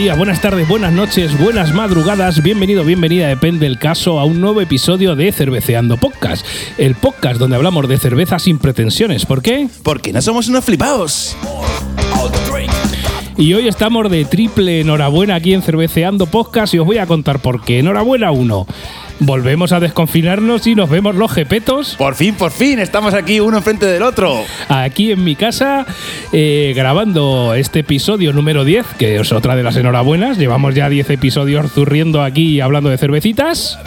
Días, buenas tardes, buenas noches, buenas madrugadas. Bienvenido, bienvenida, depende del caso, a un nuevo episodio de Cerveceando Podcast. El podcast donde hablamos de cerveza sin pretensiones. ¿Por qué? Porque no somos unos flipados. Y hoy estamos de triple enhorabuena aquí en Cerveceando Podcast y os voy a contar por qué. Enhorabuena uno. Volvemos a desconfinarnos y nos vemos los jepetos. Por fin, por fin, estamos aquí uno enfrente del otro. Aquí en mi casa, eh, grabando este episodio número 10, que es otra de las enhorabuenas. Llevamos ya 10 episodios zurriendo aquí hablando de cervecitas.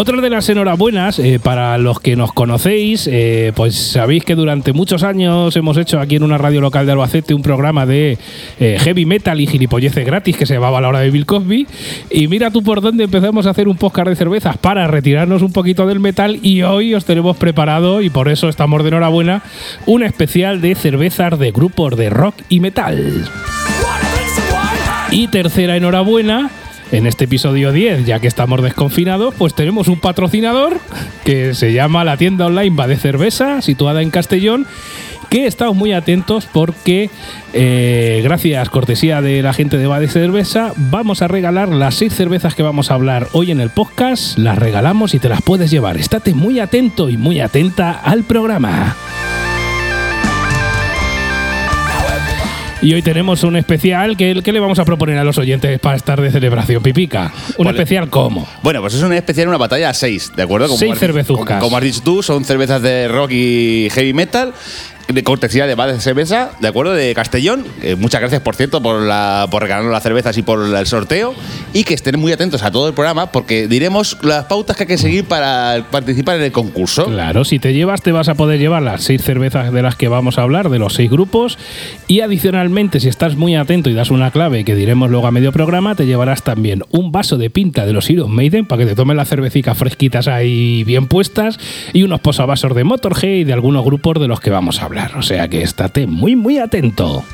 Otra de las enhorabuenas, eh, para los que nos conocéis, eh, pues sabéis que durante muchos años hemos hecho aquí en una radio local de Albacete un programa de eh, heavy metal y gilipolleces gratis que se llamaba La Hora de Bill Cosby. Y mira tú por dónde empezamos a hacer un podcast de cervezas para retirarnos un poquito del metal y hoy os tenemos preparado, y por eso estamos de enhorabuena, un especial de cervezas de grupos de rock y metal. Y tercera enhorabuena, en este episodio 10, ya que estamos desconfinados, pues tenemos un patrocinador que se llama la tienda online Va de Cerveza, situada en Castellón, que estamos muy atentos porque, eh, gracias, cortesía de la gente de Va de Cerveza, vamos a regalar las seis cervezas que vamos a hablar hoy en el podcast, las regalamos y te las puedes llevar. Estate muy atento y muy atenta al programa. Y hoy tenemos un especial que, que le vamos a proponer a los oyentes para estar de celebración pipica. ¿Un Vale. especial cómo? Bueno, pues es un especial, una batalla a 6, ¿de acuerdo? Seis has- cervezucas. Como, como has dicho tú, son cervezas de rock y heavy metal. De cortesía de Bad Cerveza, ¿de acuerdo? De Castellón. Eh, muchas gracias, por cierto, por, la, regalarnos las cervezas y por el sorteo. Y que estén muy atentos a todo el programa porque diremos las pautas que hay que seguir para participar en el concurso. Claro, si te llevas, te vas a poder llevar las seis cervezas de las que vamos a hablar, de los seis grupos. Y adicionalmente, si estás muy atento y das una clave que diremos luego a medio programa, te llevarás también un vaso de pinta de los Iron Maiden para que te tomes las cervecitas fresquitas ahí bien puestas y unos posavasos de Motorhead y de algunos grupos de los que vamos a hablar. O sea que estate muy, muy atento.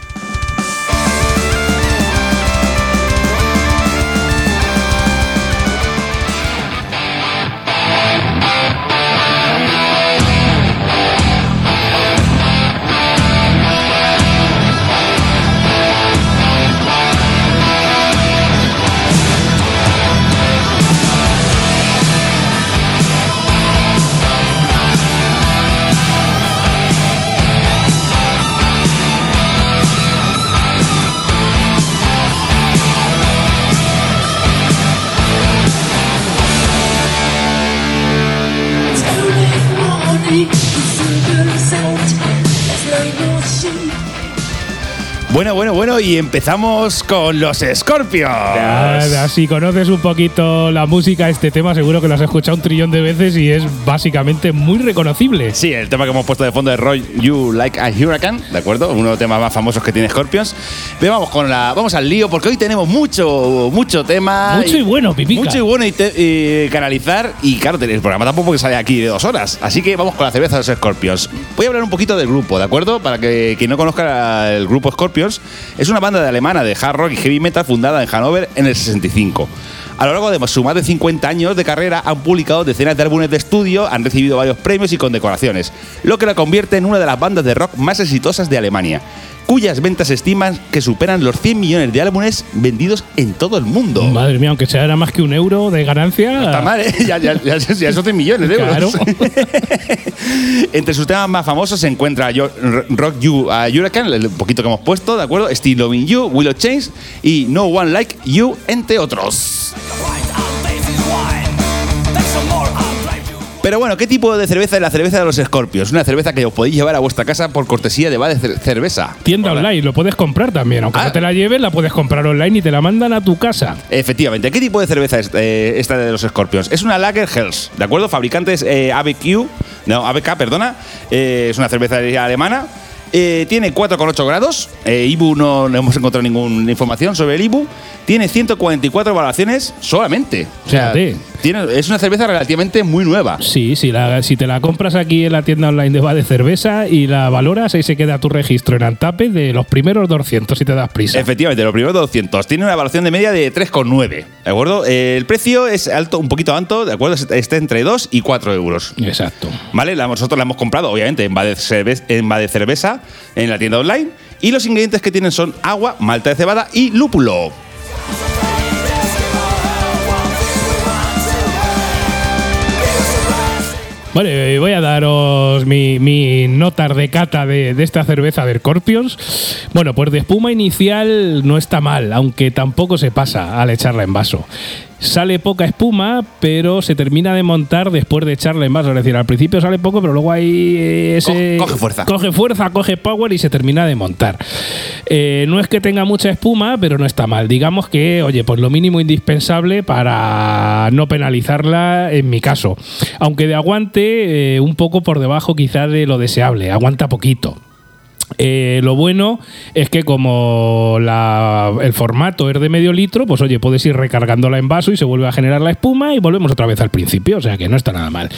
Bueno, bueno, bueno, y empezamos con los Scorpions. Si conoces un poquito la música, este tema seguro que lo has escuchado un trillón de veces y es básicamente muy reconocible. Sí, el tema que hemos puesto de fondo es Roy You Like a Hurricane, ¿de acuerdo? Uno de los temas más famosos que tiene Scorpions. Pero vamos con la, vamos al lío porque hoy tenemos mucho, mucho tema. Mucho y bueno, pipica. Mucho y bueno y, te- y canalizar. Y claro, el programa tampoco que sale aquí de dos horas. Así que vamos con la cerveza de los Scorpions. Voy a hablar un poquito del grupo, ¿de acuerdo? Para que quien no conozca el grupo Scorpions, es una banda de alemana de hard rock y heavy metal fundada en Hannover en el 65. A lo largo de su más de 50 años de carrera han publicado decenas de álbumes de estudio, han recibido varios premios y condecoraciones, lo que la convierte en una de las bandas de rock más exitosas de Alemania, cuyas ventas se estiman que superan los 100 millones de álbumes vendidos en todo el mundo. Madre mía, aunque sea era más que un euro de ganancia. Está mal, ¿eh? Ya, ya, ya, ya son 100 millones de euros. Claro. Entre sus temas más famosos se encuentra Rock You a Hurricane, el poquito que hemos puesto, ¿de acuerdo? Still Loving You, Will of Change y No One Like You, entre otros. Pero bueno, ¿qué tipo de cerveza es la cerveza de los Scorpions? Una cerveza que os podéis llevar a vuestra casa por cortesía de Bade Cer- Cerveza. Tienda Hola. online, lo puedes comprar también. Aunque Ah. no te la lleves, la puedes comprar online y te la mandan a tu casa. Efectivamente. ¿Qué tipo de cerveza es eh, esta de los Scorpions? Es una Lager Hells, ¿de acuerdo? Fabricantes eh, ABQ, no, ABK, perdona. Eh, es una cerveza alemana. Eh, tiene 4,8 grados. Eh, IBU no, no hemos encontrado ninguna información sobre el IBU. Tiene 144 valoraciones solamente. O sea, Fíjate. Tiene, es una cerveza relativamente muy nueva. Sí, si, la, si te la compras aquí en la tienda online de Va de Cerveza y la valoras, ahí se queda tu registro en Antape de los primeros 200 si te das prisa. Efectivamente, los primeros 200. Tiene una evaluación de media de 3,9. ¿De acuerdo? Eh, el precio es alto, un poquito alto, ¿de acuerdo? Está entre 2 y 4 euros. Exacto. ¿Vale? La- Nosotros la hemos comprado, obviamente, en Bade, Cerve- en Bade Cerveza, en la tienda online. Y los ingredientes que tienen son agua, malta de cebada y lúpulo. Bueno, eh, voy a daros mi, mi notas de cata de, de esta cerveza de Scorpions. Bueno, pues de espuma inicial no está mal, aunque tampoco se pasa al echarla en vaso. Sale poca espuma, pero se termina de montar después de echarla en vaso. Es decir, al principio sale poco, pero luego ahí eh, ese. Co- coge fuerza. Coge fuerza, coge power y se termina de montar. Eh, no es que tenga mucha espuma, pero no está mal. Digamos que, oye, pues lo mínimo indispensable para no penalizarla en mi caso. Aunque de aguante, eh, un poco por debajo quizás de lo deseable. Aguanta poquito. Eh, lo bueno es que como la- el formato es de medio litro, pues oye, puedes ir recargándola en vaso y se vuelve a generar la espuma y volvemos otra vez al principio, o sea que no está nada mal.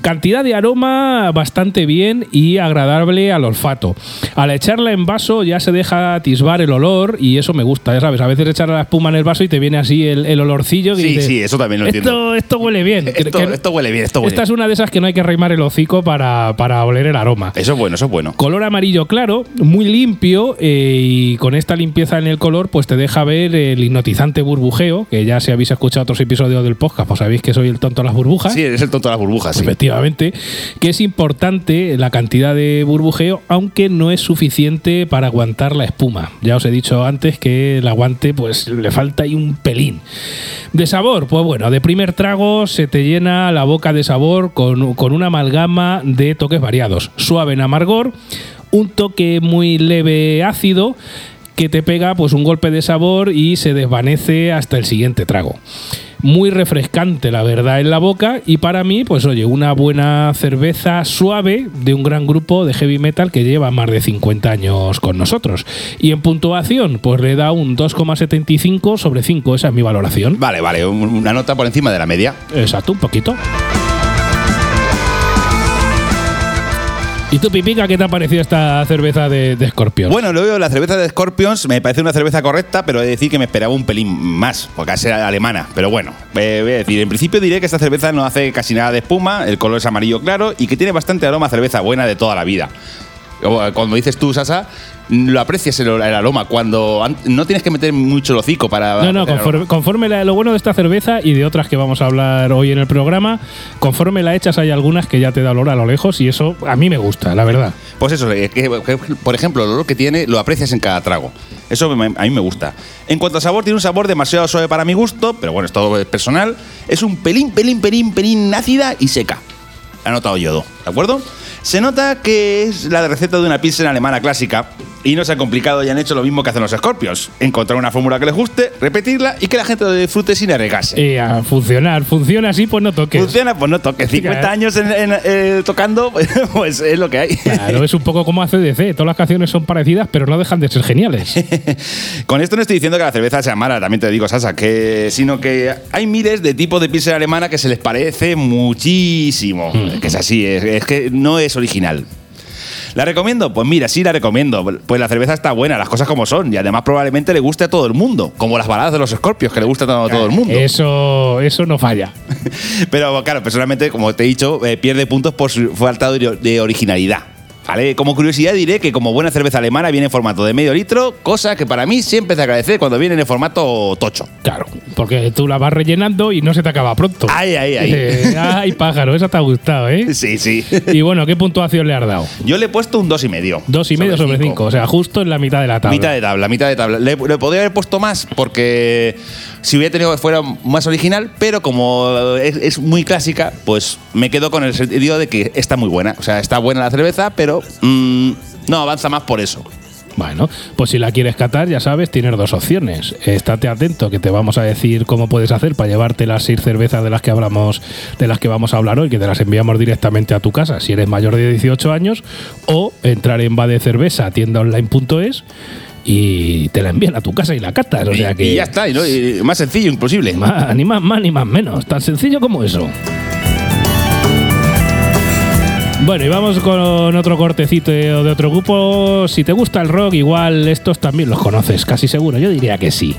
Cantidad de aroma bastante bien y agradable al olfato. Al echarla en vaso ya se deja atisbar el olor y eso me gusta, ya sabes, a veces echar la espuma en el vaso y te viene así el, el olorcillo. que Sí, dices, sí, eso también lo esto, entiendo. Esto huele bien. Esto, Que- esto huele bien, esto huele esta es una de esas que no hay que reimar el hocico para, para oler el aroma. Eso es bueno, eso es bueno. Color amarillo claro, muy limpio eh, y con esta limpieza en el color pues te deja ver el hipnotizante burbujeo, que ya si habéis escuchado otros episodios del podcast pues sabéis que soy el tonto de las burbujas. Sí, eres el tonto de las burbujas, sí. Efectivamente, que es importante la cantidad de burbujeo, aunque no es suficiente para aguantar la espuma. Ya os he dicho antes que el aguante, pues le falta ahí un pelín. De sabor, pues bueno, de primer trago se te llena la boca de sabor con, con una amalgama de toques variados. Suave en amargor, un toque muy leve ácido que te pega pues un golpe de sabor y se desvanece hasta el siguiente trago. Muy refrescante, la verdad, en la boca. Y para mí, pues oye, una buena cerveza suave de un gran grupo de heavy metal que lleva más de 50 años con nosotros. Y en puntuación, pues le da un 2,75 sobre 5. Esa es mi valoración. Vale, vale, un- una nota por encima de la media. Exacto, un poquito. ¿Y tú, Pipica, qué te ha parecido esta cerveza de, de Scorpion? Bueno, luego la cerveza de Scorpions me parece una cerveza correcta, pero he de decir que me esperaba un pelín más, porque es alemana. Pero bueno, eh, voy a decir, en principio diré que esta cerveza no hace casi nada de espuma, el color es amarillo claro y que tiene bastante aroma a cerveza buena de toda la vida. Como como dices tú, Sasa, lo aprecias el, el aroma cuando an- no tienes que meter mucho el hocico para. No, no, conforme, conforme la- lo bueno de esta cerveza y de otras que vamos a hablar hoy en el programa, conforme la echas hay algunas que ya te da olor a lo lejos y eso a mí me gusta, la verdad. Pues eso, que, que, por ejemplo, el olor que tiene lo aprecias en cada trago. Eso me- a mí me gusta. En cuanto a sabor, tiene un sabor demasiado suave para mi gusto, pero bueno, es todo personal. Es un pelín, pelín, pelín, pelín ácida y seca. Ha notado yodo, ¿de acuerdo? Se nota que es la receta de una pizza alemana clásica y no se ha complicado y han hecho lo mismo que hacen los Scorpions. Encontrar una fórmula que les guste, repetirla y que la gente lo disfrute sin arriesgarse. Y a funcionar, funciona así, pues no toques. Funciona, pues no toques. 50 Claro. años en- en- eh, tocando, pues es lo que hay. Claro, es un poco como ACDC, todas las canciones son parecidas, pero no dejan de ser geniales. Con esto no estoy diciendo que la cerveza sea mala, también te digo, Sasa, que, sino que hay miles de tipos de pizza alemana que se les parece muchísimo. Hmm. Que es así, es, es que no es original. ¿La recomiendo? Pues mira, sí la recomiendo. Pues la cerveza está buena, las cosas como son. Y además probablemente le guste a todo el mundo. Como las baladas de los Scorpios, que le gustan a todo el mundo. Eso, eso no falla. Pero claro, personalmente, como te he dicho, eh, pierde puntos por su falta de originalidad. ¿Vale? Como curiosidad diré que como buena cerveza alemana viene en formato de medio litro, cosa que para mí siempre se agradece cuando viene en formato tocho. Claro, porque tú la vas rellenando y no se te acaba pronto. Ay, ay, ay. Eh, ay, pájaro, esa te ha gustado, ¿eh? Sí, sí. Y bueno, ¿qué puntuación le has dado? Yo le he puesto un dos y medio. Dos y medio sobre cinco, o sea, justo en la mitad de la tabla. Mitad de tabla, mitad de tabla. Le, le podría haber puesto más porque si hubiera tenido que fuera más original, pero como es, es muy clásica, pues me quedo con el sentido de que está muy buena. O sea, está buena la cerveza, pero mm, no avanza más por eso. Bueno, pues si la quieres catar, ya sabes, tienes dos opciones. Estate atento, que te vamos a decir cómo puedes hacer para llevarte las seis cervezas de las que hablamos, de las que vamos a hablar hoy, que te las enviamos directamente a tu casa si eres mayor de 18 años, o entrar en Bade Cerveza, tiendaonline.es y te la envían a tu casa y la catas. O sea y, que y ya está, y no- y más sencillo imposible. Más, ni más más ni más menos. Tan sencillo como eso. Bueno, y vamos con otro cortecito de otro grupo. Si te gusta el rock, igual estos también los conoces, casi seguro. Yo diría que sí.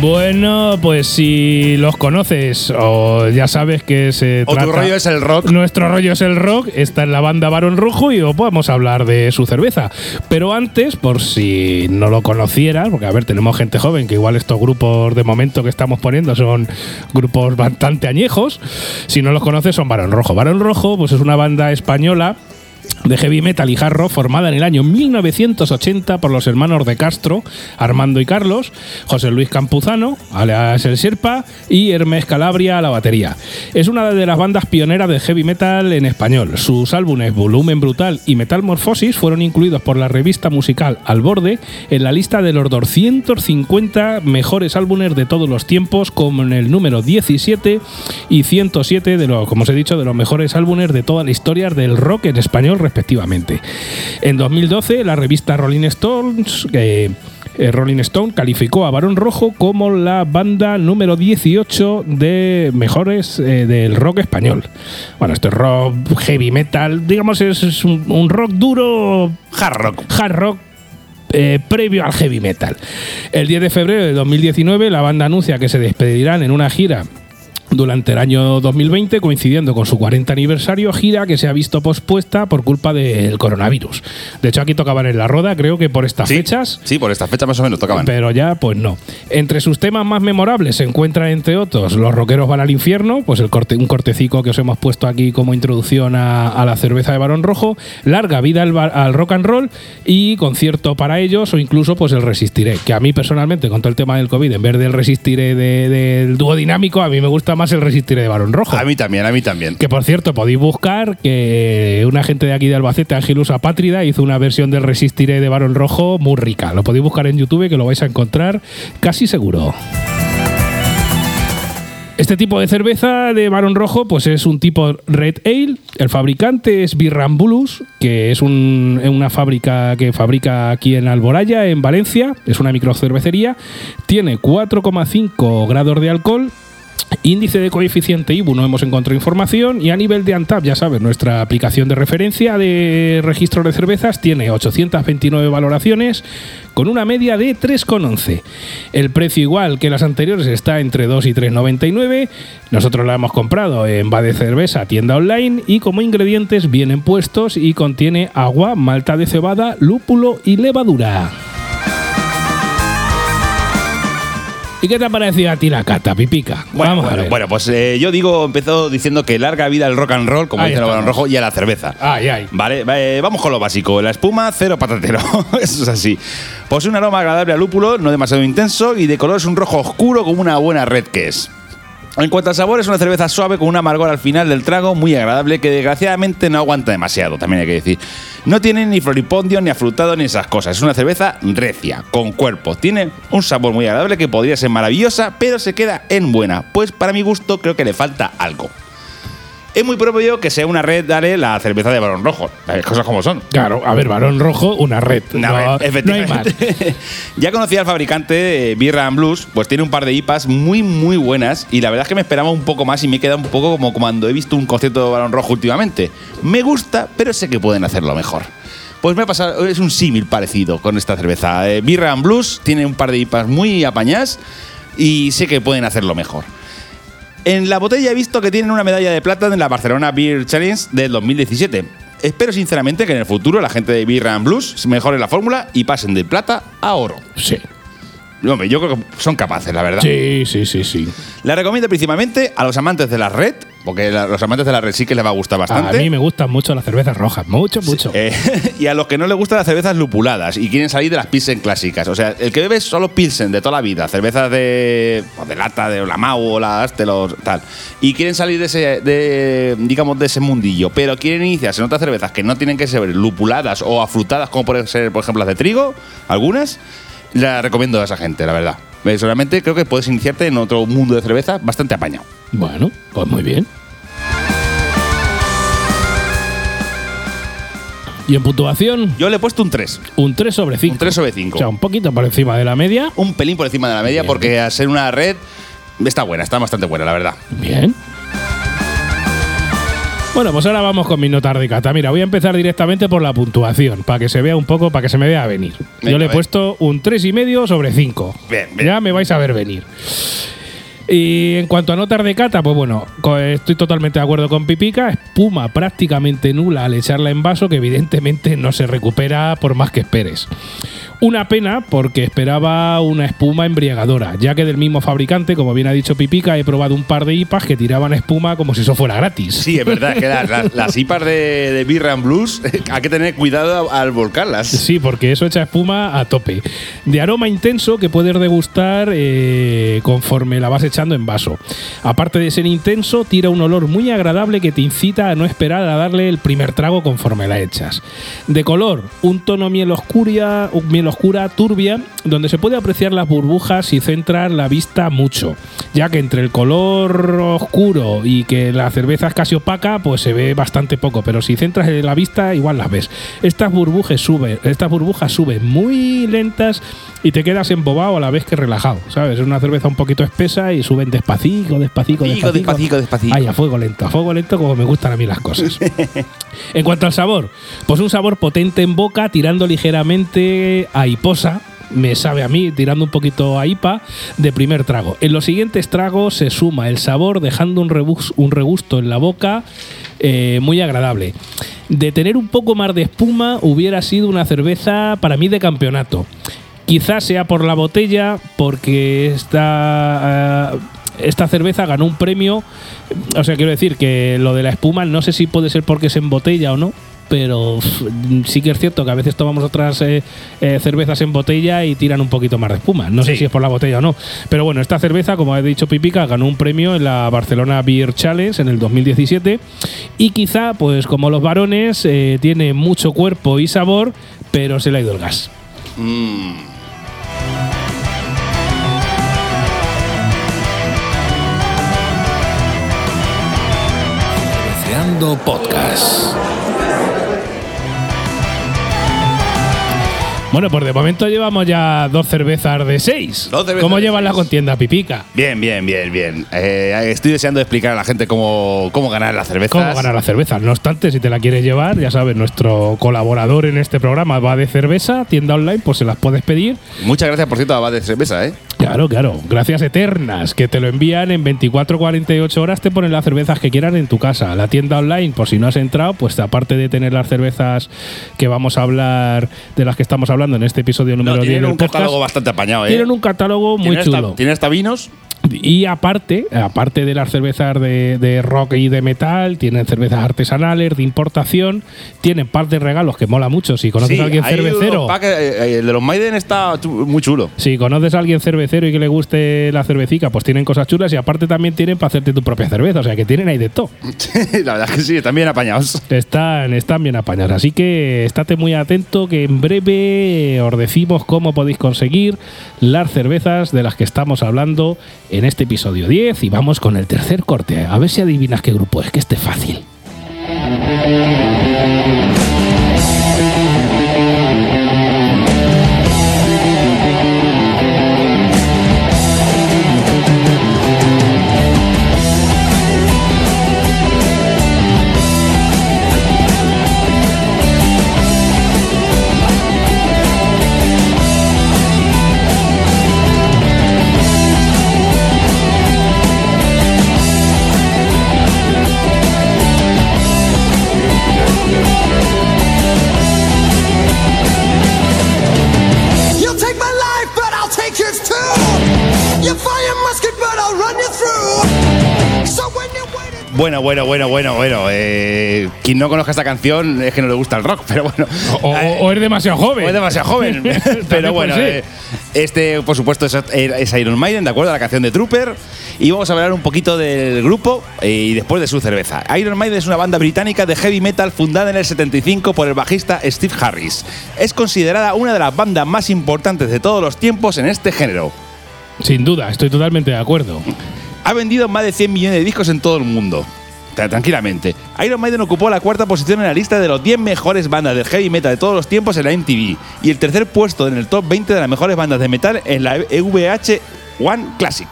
Bueno, pues si los conoces o ya sabes que se O tu trata- rollo es el rock. Nuestro rollo es el rock, está en la banda Barón Rojo y os podemos hablar de su cerveza. Pero antes, por si no lo conocieras, porque a ver, tenemos gente joven que igual estos grupos de momento que estamos poniendo son grupos bastante añejos. Si no los conoces, son Barón Rojo. Barón Rojo, pues es una banda española de heavy metal y hard rock formada en el año 1980 por los hermanos de Castro, Armando y Carlos, José Luis Campuzano, alias El Serpa, y Hermes Calabria a la batería. Es una de las bandas pioneras del heavy metal en español. Sus álbumes Volumen Brutal y Metalmorfosis fueron incluidos por la revista musical Al Borde en la lista de los 250 mejores álbumes de todos los tiempos, como en el número 17 y 107 de los, como os he dicho, de los mejores álbumes de toda la historia del rock en español, respectivamente. En 2012, la revista Rolling Stones. eh, eh, Rolling Stone calificó a Barón Rojo como la banda número 18 de mejores eh, del rock español. Bueno, esto es rock heavy metal, digamos, es, es un, un rock duro, Hard rock. hard rock eh, previo al heavy metal. El 10 de febrero de 2019 la banda anuncia que se despedirán en una gira durante el año 2020, coincidiendo con su 40 aniversario, gira que se ha visto pospuesta por culpa del coronavirus. De hecho, aquí tocaban en la roda, creo que por estas Sí, fechas. Sí, por esta fecha más o menos tocaban. Pero ya, pues no. Entre sus temas más memorables se encuentran, entre otros, Los rockeros van al infierno, pues el corte, un cortecico que os hemos puesto aquí como introducción a, a la cerveza de Barón Rojo, Larga vida al, al rock and roll y concierto para ellos o incluso pues el Resistiré, que a mí personalmente con todo el tema del COVID, en vez del Resistiré de- del dúo dinámico, a mí me gusta más el Resistiré de Barón Rojo. A mí también, a mí también. Que por cierto, podéis buscar que una gente de aquí de Albacete, Ángelus Apátrida, hizo una versión del Resistiré de Barón Rojo muy rica. Lo podéis buscar en YouTube que lo vais a encontrar casi seguro. Este tipo de cerveza de Barón Rojo pues es un tipo Red Ale. El fabricante es Birrambulus, que es un- una fábrica que fabrica aquí en Alboraya, en Valencia. Es una microcervecería. Tiene 4,5 grados de alcohol Índice de coeficiente IBU no hemos encontrado información y a nivel de ANTAP, ya sabes, nuestra aplicación de referencia de registro de cervezas tiene 829 valoraciones con una media de 3,11. El precio igual que las anteriores está entre 2 y 3,99. Nosotros la hemos comprado en Bade Cerveza, tienda online y como ingredientes vienen puestos y contiene agua, malta de cebada, lúpulo y levadura. ¿Y qué te ha parecido a ti la cata, Pipica? Bueno, Vamos a ver. bueno, pues eh, yo digo, empezó diciendo que larga vida al rock and roll, como Ahí dice el balón rojo, y a la cerveza. Ay, ay. Vale, eh, vamos con lo básico. La espuma, cero patatero. Eso es así. Posee un aroma agradable a lúpulo, no demasiado intenso, y de color es un rojo oscuro como una buena red que es. En cuanto al sabor, es una cerveza suave con un amargor al final del trago muy agradable que desgraciadamente no aguanta demasiado, también hay que decir. No tiene ni floripondio, ni afrutado, ni esas cosas. Es una cerveza recia, con cuerpo. Tiene un sabor muy agradable que podría ser maravillosa, pero se queda en buena. Pues para mi gusto creo que le falta algo. Es muy propio que sea una red, dale, la cerveza de balón rojo. Las cosas como son. Claro, a ver, varón rojo, una red. No, No, no hay más. efectivamente. ya conocía al fabricante eh, Birra and Blues, pues tiene un par de IPAs muy, muy buenas. Y la verdad es que me esperaba un poco más y me he quedado un poco como cuando he visto un concierto de balón rojo últimamente. Me gusta, pero sé que pueden hacerlo mejor. Pues me ha pasado, es un símil parecido con esta cerveza. Eh, Birra and Blues tiene un par de IPAs muy apañadas y sé que pueden hacerlo mejor. En la botella he visto que tienen una medalla de plata en la Barcelona Beer Challenge del 2017. Espero sinceramente que en el futuro la gente de Beer and Blues mejore la fórmula y pasen de plata a oro. Sí. Hombre, yo creo que son capaces, la verdad. Sí, sí, sí, sí. La recomiendo principalmente a los amantes de la red, porque a los amantes de la red sí que les va a gustar A bastante. mí me gustan mucho las cervezas rojas, mucho, mucho. Eh, y a los que no les gustan las cervezas lupuladas y quieren salir de las Pilsen clásicas. O sea, el que bebe solo Pilsen de toda la vida, cervezas de, o de lata, de la Mau o la Astel o tal. Y quieren salir de ese, de, digamos, de ese mundillo, pero quieren iniciarse en otras cervezas que no tienen que ser lupuladas o afrutadas, como pueden ser, por ejemplo, las de trigo, algunas, la recomiendo a esa gente, la verdad. Personalmente creo que puedes iniciarte en otro mundo de cerveza bastante apañado. Bueno, pues muy bien. Y en puntuación, Yo le he puesto un 3. un 3 sobre 5. Un 3 sobre 5. O sea, un poquito por encima de la media. un pelín por encima de la media Bien. porque al ser una red está buena, está bastante buena, la verdad. Bien. Bueno, pues ahora vamos con mis notas de cata. Mira, voy a empezar directamente por la puntuación, para que se vea un poco, para que se me vea venir. Venga, Yo le he puesto un 3,5 sobre 5. Bien, bien. Ya me vais a ver venir. Y en cuanto a notas de cata, pues bueno, estoy totalmente de acuerdo con Pipica. Espuma prácticamente nula al echarla en vaso, que evidentemente no se recupera por más que esperes. Una pena porque esperaba una espuma embriagadora, ya que del mismo fabricante, como bien ha dicho Pipica, he probado un par de IPAs que tiraban espuma como si eso fuera gratis. Sí, es verdad que las, IPAs de, de Birra and Blues hay que tener cuidado al volcarlas. Sí, porque eso echa espuma a tope. De aroma intenso que puedes degustar eh, conforme la vas echando en vaso. Aparte de ser intenso, tira un olor muy agradable que te incita a no esperar a darle el primer trago conforme la echas. De color, un tono miel oscura, miel oscura turbia, donde se puede apreciar las burbujas y centrar la vista mucho, ya que entre el color oscuro y que la cerveza es casi opaca, pues se ve bastante poco, pero si centras en la vista igual las ves. Estas burbujas suben, estas burbujas suben muy lentas y te quedas embobado a la vez que relajado, ¿sabes? Es una cerveza un poquito espesa y suben despacito, despacito, Despacito, despacito. despacito, despacito. Ay, a fuego lento, a fuego lento como me gustan a mí las cosas. en cuanto al sabor, pues un sabor potente en boca, tirando ligeramente a hiposa. Me sabe a mí, tirando un poquito a IPA, de primer trago. En los siguientes tragos se suma el sabor, dejando un, rebus- un regusto en la boca eh, muy agradable. De tener un poco más de espuma, hubiera sido una cerveza para mí de campeonato. Quizás sea por la botella, porque esta, eh, esta cerveza ganó un premio. O sea, quiero decir que lo de la espuma no sé si puede ser porque es en botella o no. Pero sí que es cierto que a veces tomamos otras eh, eh, cervezas en botella y tiran un poquito más de espuma. No sé si es por la botella o no. Pero bueno, esta cerveza, como ha dicho Pipica, ganó un premio en la Barcelona Beer Challenge en el 2017. Y quizá, pues como los varones, eh, tiene mucho cuerpo y sabor, pero se le ha ido el gas. Mm. Podcast. Bueno, pues de momento llevamos ya dos cervezas de seis. Dos cervezas ¿Cómo de llevan la contienda, Pipica? Bien, bien, bien, bien. Eh, estoy deseando explicar a la gente cómo, cómo ganar las cervezas. ¿Cómo ganar la cerveza? No obstante, si te la quieres llevar, ya sabes, nuestro colaborador en este programa va de cerveza, tienda online, pues se las puedes pedir. Muchas gracias, por cierto, a Abad de Cerveza, ¿eh? Claro, claro. Gracias eternas, que te lo envían en 24-48 horas, te ponen las cervezas que quieran en tu casa. La tienda online, por si no has entrado, pues aparte de tener las cervezas que vamos a hablar, de las que estamos hablando en este episodio número No, 10 tienen un podcast, catálogo bastante apañado, ¿eh? tienen un catálogo muy hasta- chulo. tienen hasta vinos. Y aparte, aparte de las cervezas de, de rock y de metal, tienen cervezas artesanales, de importación, tienen par de regalos que mola mucho. Si conoces Sí, a alguien cervecero, packs, eh, eh, el de los Maiden está muy chulo. si conoces a alguien cervecero y que le guste la cervecica, pues tienen cosas chulas y aparte también tienen para hacerte tu propia cerveza. O sea que tienen ahí de todo. la verdad es que sí, están bien apañados. Están, están bien apañados. Así que estate muy atento que en breve os decimos cómo podéis conseguir las cervezas de las que estamos hablando en este episodio 10 y vamos con el tercer corte. A ver si adivinas qué grupo es, que esté fácil. Bueno, bueno, bueno, bueno, bueno. Eh, quien no conozca esta canción es que no le gusta el rock, pero bueno. O, Eh, o es demasiado joven. o es demasiado joven. Pero bueno, eh, este, por supuesto, es, es Iron Maiden, ¿de acuerdo? La canción de Trooper. Y vamos a hablar un poquito del grupo eh, y después de su cerveza. Iron Maiden es una banda británica de heavy metal fundada en el 75 por el bajista Steve Harris. Es considerada una de las bandas más importantes de todos los tiempos en este género. Sin duda, estoy totalmente de acuerdo. Ha vendido más de 100 millones de discos en todo el mundo. Tra- Tranquilamente. Iron Maiden ocupó la cuarta posición en la lista de los 10 mejores bandas del heavy metal de todos los tiempos en la MTV y el tercer puesto en el top 20 de las mejores bandas de metal en la VH One Classic.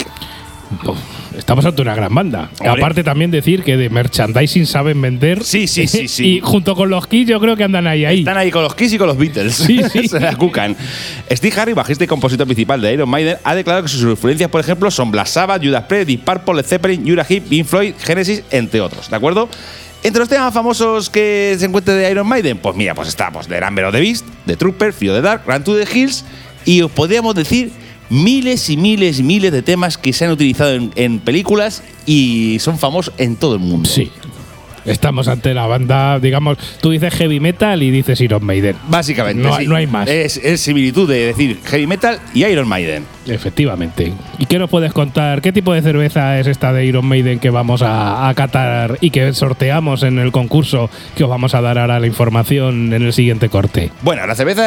Uf, estamos ante una gran banda. Hombre. Aparte también decir que de merchandising saben vender. Sí, sí, sí, sí. y junto con los Kiss yo creo que andan ahí, ahí. Están ahí con los Kiss y con los Beatles. Sí, sí. Se la cucan. Steve Harris, bajista y compositor principal de Iron Maiden, ha declarado que sus influencias, por ejemplo, son Black Sabbath, Judas Priest, Deep Purple, Led Zeppelin, Uriah Heep, Pink Floyd, Genesis, entre otros. ¿De acuerdo? Entre los temas famosos que se encuentran de Iron Maiden, pues mira, pues está pues, The Number of the Beast, The Trooper, Fear of the Dark, Run to the Hills, y os podríamos decir miles y miles y miles de temas que se han utilizado en, películas y son famosos en todo el mundo. Sí. Estamos ante la banda, digamos, tú dices heavy metal y dices Iron Maiden. Básicamente. No hay- sí. no hay más. Es, es similitud de decir heavy metal y Iron Maiden. Efectivamente. ¿Y qué nos puedes contar? ¿Qué tipo de cerveza es esta de Iron Maiden que vamos a, a catar y que sorteamos en el concurso que os vamos a dar ahora la información en el siguiente corte? Bueno, la cerveza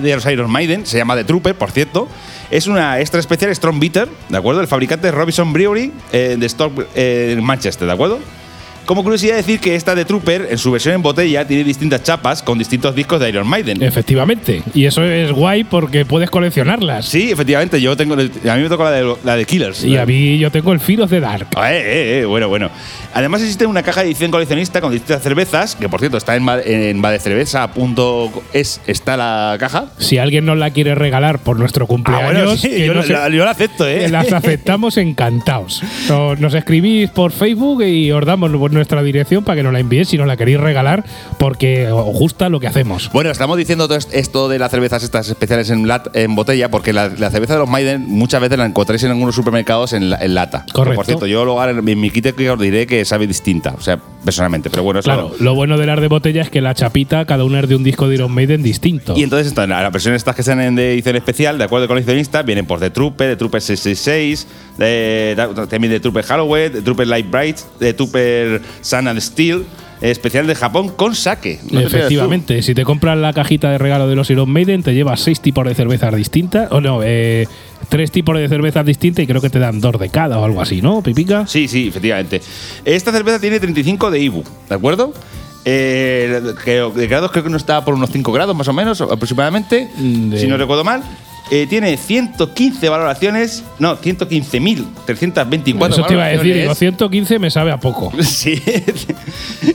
de los Iron Maiden se llama The Trooper, por cierto. Es una extra especial Strong Bitter, ¿de acuerdo? El fabricante es Robinson Brewery eh, de Stock eh, en Manchester, ¿de acuerdo? Como curiosidad decir que esta de Trooper, en su versión en botella, tiene distintas chapas con distintos discos de Iron Maiden. Efectivamente. Y eso es guay porque puedes coleccionarlas. Sí, efectivamente, yo tengo. A mí me tocó la de, la de Killers. Y a mí yo tengo el of the Dark. Eh, eh, eh, bueno, bueno. Además existe una caja de edición coleccionista con distintas cervezas, que por cierto está en, en badecerveza.es está la caja. Si alguien nos la quiere regalar por nuestro cumpleaños, Ah, bueno, sí, que yo, la- yo la acepto, ¿eh? las aceptamos encantados. Nos, nos escribís por Facebook y os damos nuestra dirección para que nos la enviéis si nos la queréis regalar porque os gusta lo que hacemos. Bueno, estamos diciendo todo esto de las cervezas estas especiales en, lat- en botella porque la, la cerveza de los Maiden muchas veces la encontráis en algunos supermercados en, la- en lata. Correcto. Por cierto, yo luego en, en mi kit que os diré que sabe distinta, o sea, personalmente, pero bueno, eso Claro, lo bueno de las de botella es que la chapita, cada una es de un disco de Iron Maiden distinto. Y entonces están las versiones estas que están en de edición especial, de acuerdo con coleccionista, vienen por The Trooper, The Trooper 666, de, de- también de Trooper Halloween, de Trooper Light Bright, de Trooper Sun and Steel, especial de Japón con sake. No te pierdas tú. Efectivamente, si te compras la cajita de regalo de los Iron Maiden, te llevas seis tipos de cervezas distintas. O no, eh, tres tipos de cervezas distintas y creo que te dan dos de cada o algo así, ¿no, Pipica? Sí, sí, efectivamente. Esta cerveza tiene 35 de IBU, ¿de acuerdo? Eh, de grados creo que no está por unos 5 grados más o menos, aproximadamente, Mm, de- si no recuerdo mal. Eh, tiene 115 valoraciones, no, 115.324 Eso te iba a decir, digo, valoraciones. 115 me sabe a poco. Sí,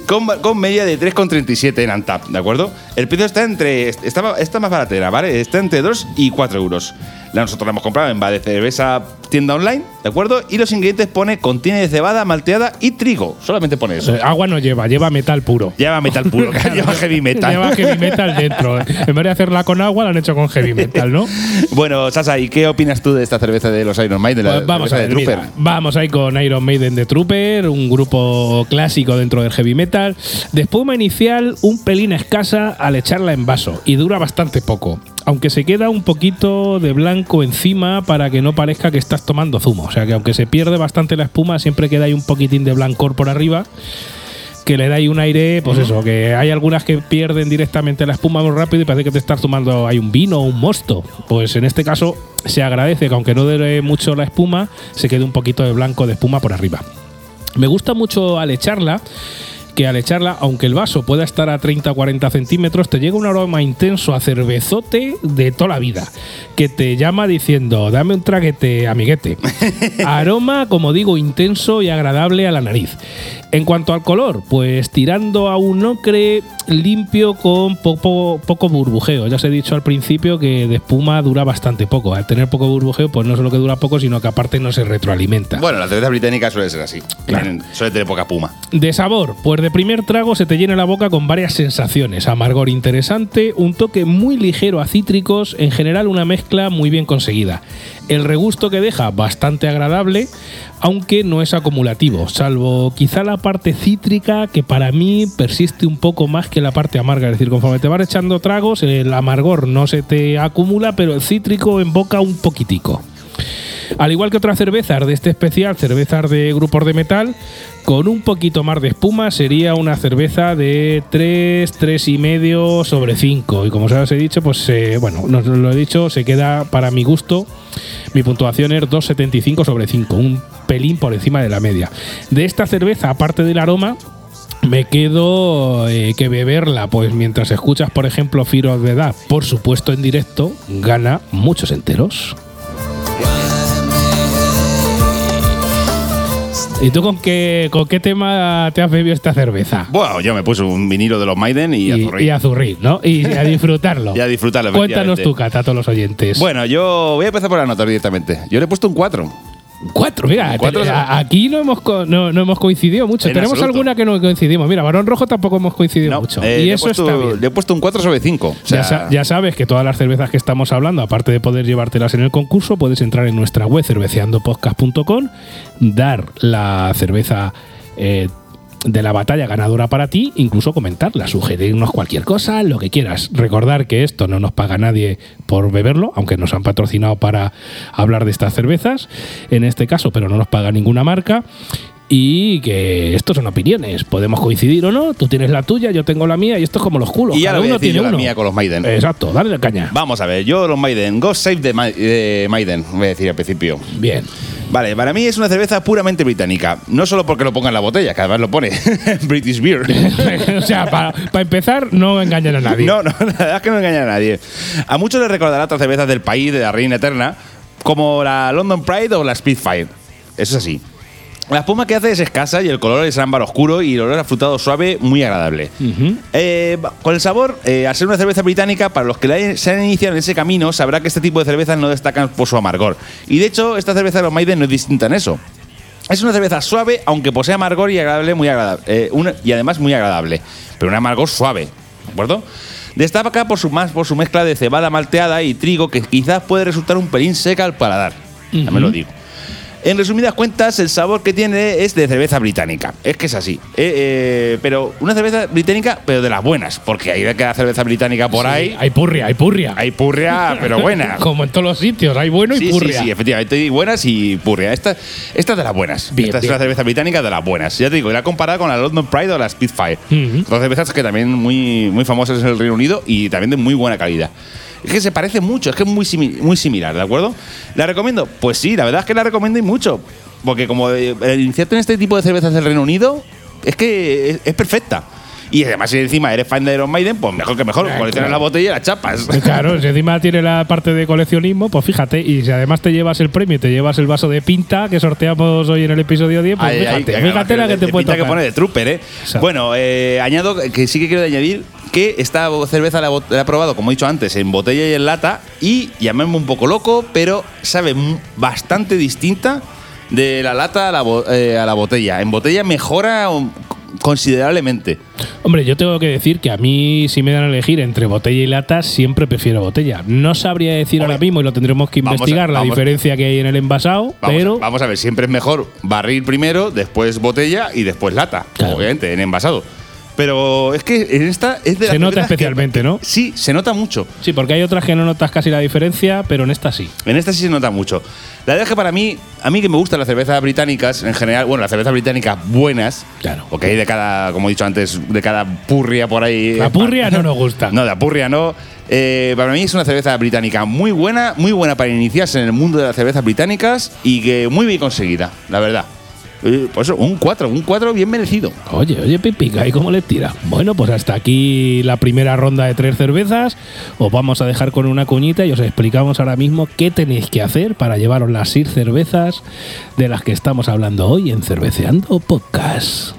con, con media de 3,37 en Antap, ¿de acuerdo? El precio está entre. Está, está más baratera, ¿vale? Está entre 2 y 4 euros. La nosotros la hemos comprado en Bar de Cerveza tienda online, ¿de acuerdo? Y los ingredientes pone contiene cebada, malteada y trigo. Solamente pone eso. Eh, agua no lleva, lleva metal puro. Lleva metal puro, lleva heavy metal. Lleva heavy metal dentro. En vez de hacerla con agua, la han hecho con heavy metal, ¿no? Bueno, Sasa, ¿y qué opinas tú de esta cerveza de los Iron Maiden? la Pues vamos a ver, de mira, vamos ahí con Iron Maiden de Trooper, un grupo clásico dentro del heavy metal. De espuma inicial un pelín escasa al echarla en vaso y dura bastante poco. Aunque se queda un poquito de blanco encima para que no parezca que estás tomando zumo. O sea que aunque se pierde bastante la espuma, siempre queda ahí un poquitín de blancor por arriba que le da ahí un aire, pues eso, que hay algunas que pierden directamente la espuma muy rápido y parece que te estás tomando hay un vino o un mosto. Pues en este caso se agradece que aunque no dure mucho la espuma, se quede un poquito de blanco de espuma por arriba. Me gusta mucho al echarla que al echarla, aunque el vaso pueda estar a 30 o 40 centímetros, te llega un aroma intenso a cervezote de toda la vida, que te llama diciendo, dame un traguete, amiguete. Aroma, como digo, intenso y agradable a la nariz. En cuanto al color, pues tirando a un ocre limpio con poco, poco burbujeo. Ya os he dicho al principio que de espuma dura bastante poco. Al tener poco burbujeo, pues no solo que dura poco, sino que aparte no se retroalimenta. Bueno, la cerveza británica suele ser así. Claro. Suele tener poca puma. De sabor, pues de primer trago se te llena la boca con varias sensaciones. Amargor interesante, un toque muy ligero a cítricos, en general una mezcla muy bien conseguida. El regusto que deja bastante agradable, aunque no es acumulativo, salvo quizá la parte cítrica que para mí persiste un poco más que la parte amarga. Es decir, conforme te vas echando tragos, el amargor no se te acumula, pero el cítrico en boca un poquitico. Al igual que otras cervezas de este especial, cervezas de grupos de metal, con un poquito más de espuma sería una cerveza de 3, 3 y medio sobre 5. Y como os he dicho, pues eh, bueno, no lo he dicho, se queda para mi gusto. Mi puntuación es 2,75 sobre 5, un pelín por encima de la media. De esta cerveza, aparte del aroma, me quedo eh, que beberla, pues mientras escuchas, por ejemplo, Firo de Edad, por supuesto en directo, gana muchos enteros. ¿Y tú con qué, con qué tema te has bebido esta cerveza? Bueno, yo me puse un vinilo de los Maiden y, a y, zurrir. y a zurrir, ¿no? Y a disfrutarlo. Y a disfrutarlo, Cuéntanos tú, Cata, a todos los oyentes. Bueno, yo voy a empezar por la nota directamente. Yo le he puesto un 4. Cuatro, mira, Cuatro te- aquí no hemos, no, no hemos coincidido mucho. En Tenemos absoluto. alguna que no coincidimos. Mira, Barón Rojo tampoco hemos coincidido mucho. eh, y le he eso puesto- está bien. Le he puesto un 4 sobre 5. ya, sa- ya sabes que todas las cervezas que estamos hablando, aparte de poder llevártelas en el concurso, puedes entrar en nuestra web cerveceandopodcast.com, dar la cerveza eh, de la batalla ganadora para ti, incluso comentarla, sugerirnos cualquier cosa, lo que quieras. Recordar que esto no nos paga nadie por beberlo, aunque nos han patrocinado para hablar de estas cervezas, en este caso, pero no nos paga ninguna marca. Y que esto son opiniones, podemos coincidir o no, tú tienes la tuya, yo tengo la mía y esto es como los culos. Y lo voy a uno decir tiene yo la uno. mía con los Maiden. Exacto, dale la caña. Vamos a ver, yo los Maiden, Go Save the Ma- eh, Maiden, voy a decir al principio. Bien. Vale, para mí es una cerveza puramente británica. No solo porque lo ponga en la botella, que además lo pone British Beer. o sea, para empezar, no engañan a nadie. No, no, la verdad es que no engaña a nadie. A muchos les recordará otras cervezas del país de la Reina Eterna, como la London Pride o la Spitfire. Eso es así. La espuma que hace es escasa y el color es ámbar oscuro y el olor afrutado suave muy agradable. Eh, con el sabor, eh, al ser una cerveza británica, para los que la hayan- se han iniciado en ese camino, sabrá que este tipo de cervezas no destacan por su amargor. Y de hecho, esta cerveza de los Maiden no es distinta en eso. Es una cerveza suave, aunque posee amargor y agradable, muy agradable. eh, una- y además muy agradable. Pero un amargor suave, ¿de acuerdo? Destaca por su, más, por su mezcla de cebada malteada y trigo, que quizás puede resultar un pelín seca al paladar. También lo digo. En resumidas cuentas, el sabor que tiene es de cerveza británica. Es que es así. Eh, eh, pero una cerveza británica, pero de las buenas. Porque hay de cada cerveza británica por ahí. Hay purria, hay purria. Hay purria, pero buena. Como en todos los sitios, hay bueno y Sí, sí, purria. sí, efectivamente. Hay buenas y purria. Esta, esta es de las buenas. Bien, esta bien. es una cerveza británica de las buenas. Ya te digo, la he comparado con la London Pride o la Spitfire. Dos cervezas que también muy, muy famosas en el Reino Unido y también de muy buena calidad. Es que se parece mucho, es que es muy, simi- muy similar, ¿de acuerdo? ¿La recomiendo? Pues sí, la verdad es que la recomiendo y mucho. Porque como el iniciarte en este tipo de cervezas del Reino Unido, es que es, es perfecta. Y además, si encima eres fan de Iron Maiden, pues mejor que mejor. Coleccionas claro. la botella y las chapas. Claro, si encima tiene la parte de coleccionismo, pues fíjate, y si además te llevas el premio te llevas el vaso de pinta que sorteamos hoy en el episodio 10, pues Ay, ay, fíjate, que fíjate la que te de puede tocar. que pone de trooper, ¿eh? Exacto. Bueno, eh, añado que sí que quiero añadir que esta cerveza la, he probado, como he dicho antes, en botella y en lata y llamémosme un poco loco, pero sabe bastante distinta de la lata a la, eh, a la botella. En botella mejora considerablemente. Hombre, yo tengo que decir que a mí, si me dan a elegir entre botella y lata, siempre prefiero botella. No sabría decir Hombre, ahora mismo y lo tendremos que a- investigar la diferencia que hay en el envasado, Vamos, pero vamos a ver, siempre es mejor barril primero, después botella y después lata, Claro. obviamente, en envasado. Pero es que en esta es de las se nota cervezas que- especialmente, ¿no? Sí, se nota mucho. Sí, porque hay otras que no notas casi la diferencia, pero en esta sí. En esta sí se nota mucho. La verdad es que para mí, a mí que me gustan las cervezas británicas, en general, bueno, las cervezas británicas buenas, Claro. porque hay de cada, como he dicho antes, de cada purria por ahí. La purria no nos gusta. No, la purria no. Eh, para mí es una cerveza británica muy buena, muy buena para iniciarse en el mundo de las cervezas británicas y que muy bien conseguida, la verdad. Eso, un 4, un 4 bien merecido. Oye, oye, Pipica, ¿y cómo le tira? Bueno, pues hasta aquí la primera ronda de tres cervezas. Os vamos a dejar con una cuñita y os explicamos ahora mismo qué tenéis que hacer para llevaros las seis cervezas de las que estamos hablando hoy en Cerveceando Podcast.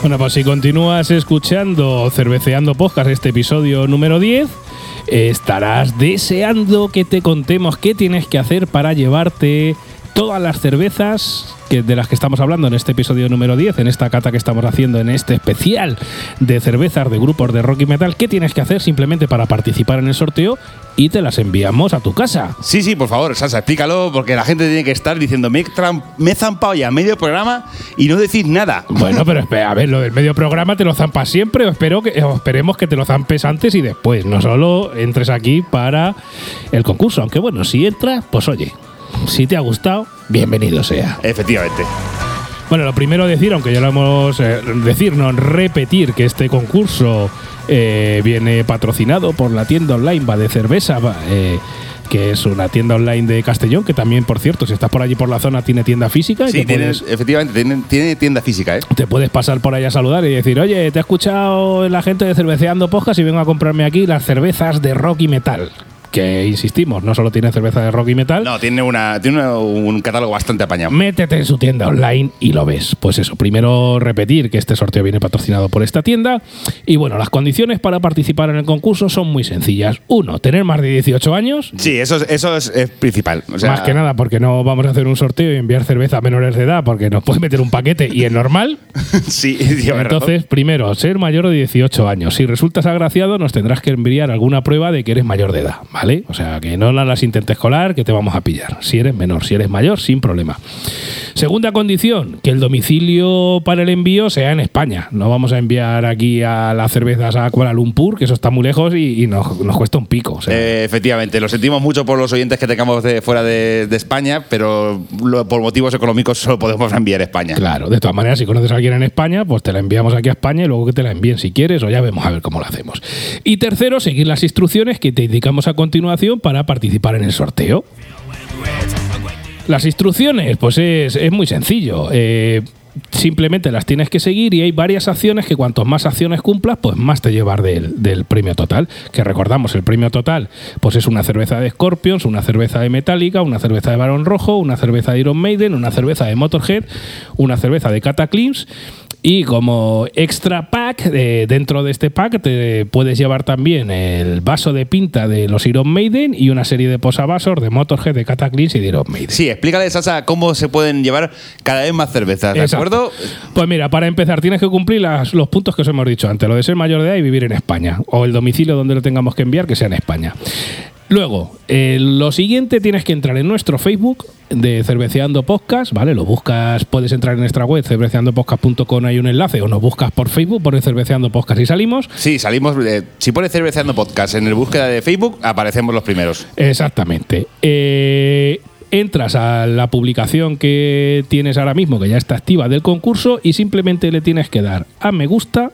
Bueno, pues si continúas escuchando Cerveceando Podcast, este episodio número 10, estarás deseando que te contemos qué tienes que hacer para llevarte todas las cervezas que, de las que estamos hablando en este episodio número 10, en esta cata que estamos haciendo en este especial de cervezas de grupos de rock y metal. ¿Qué tienes que hacer simplemente para participar en el sorteo? Y te las enviamos a tu casa. Sí, sí, por favor, Salsa, explícalo, porque la gente tiene que estar diciendo, me he, tram- me he zampado ya medio programa y no decir nada. Bueno, pero espera, a ver, lo del medio programa te lo zampas siempre. Espero que, o esperemos que te lo zampes antes y después. No solo entres aquí para el concurso. Aunque bueno, si entras, pues oye. Si te ha gustado, bienvenido sea. Efectivamente. Bueno, lo primero decir, aunque ya lo hemos eh, decir, no repetir que este concurso eh, viene patrocinado por la tienda online va de cerveza, va, eh, que es una tienda online de Castellón, que también, por cierto, si estás por allí por la zona, tiene tienda física. Sí, te tiene, puedes- efectivamente, tiene, tiene tienda física, ¿eh? te puedes pasar por ahí a saludar y decir, oye, te he escuchado la gente de Cerveceando Podcast y vengo a comprarme aquí las cervezas de rock y metal. Que insistimos, no solo tiene cerveza de rock y metal. No, tiene, una, tiene una- un catálogo bastante apañado. Métete en su tienda online y lo ves. Pues eso, primero repetir que este sorteo viene patrocinado por esta tienda. Y bueno, las condiciones para participar en el concurso son muy sencillas. Uno, tener más de 18 años. Sí, eso es, eso es, es principal. O sea, más que nada porque no vamos a hacer un sorteo y enviar cerveza a menores de edad porque nos puede meter un paquete y es normal. sí, razón. Entonces, primero, ser mayor de 18 años. Si resultas agraciado, nos tendrás que enviar alguna prueba de que eres mayor de edad, ¿vale? O sea, que no las intentes colar, que te vamos a pillar. Si eres menor, si eres mayor, sin problema. Segunda condición, que el domicilio para el envío sea en España. No vamos a enviar aquí a las cervezas a Kuala Lumpur, que eso está muy lejos y, y nos, nos cuesta un pico. o sea. Eh, efectivamente, lo sentimos mucho por los oyentes que tengamos de fuera de, de España, pero lo- por motivos económicos solo podemos enviar a España. Claro, de todas maneras, si conoces a alguien en España, pues te la enviamos aquí a España y luego que te la envíen si quieres, o ya vemos a ver cómo lo hacemos. Y tercero, seguir las instrucciones que te indicamos a continuación para participar en el sorteo. Las instrucciones, pues es, es muy sencillo. Eh, simplemente las tienes que seguir y hay varias acciones que cuantos más acciones cumplas, pues más te llevar del, del premio total. Que recordamos, el premio total, pues es una cerveza de Scorpions, una cerveza de Metallica, una cerveza de Barón Rojo, una cerveza de Iron Maiden, una cerveza de Motorhead, una cerveza de Cataclysm. Y como extra pack, eh, dentro de este pack te puedes llevar también el vaso de pinta de los Iron Maiden y una serie de posavasos de Motorhead, de Cataclysm y de Iron Maiden. Sí, explícale, Sasa, cómo se pueden llevar cada vez más cervezas, ¿de Exacto. acuerdo? Pues mira, para empezar tienes que cumplir las- los puntos que os hemos dicho antes, lo de ser mayor de edad y vivir en España, o el domicilio donde lo tengamos que enviar que sea en España. Luego, eh, lo siguiente tienes que entrar en nuestro Facebook de Cerveceando Podcast, ¿vale? Lo buscas, puedes entrar en nuestra web, cerveceandopodcast.com, hay un enlace, o nos buscas por Facebook, pones Cerveceando Podcast y salimos. Sí, salimos. si pones cerveceando podcast en el búsqueda de Facebook, aparecemos los primeros. Exactamente. Eh, entras a la publicación que tienes ahora mismo, que ya está activa del concurso, y simplemente le tienes que dar a me gusta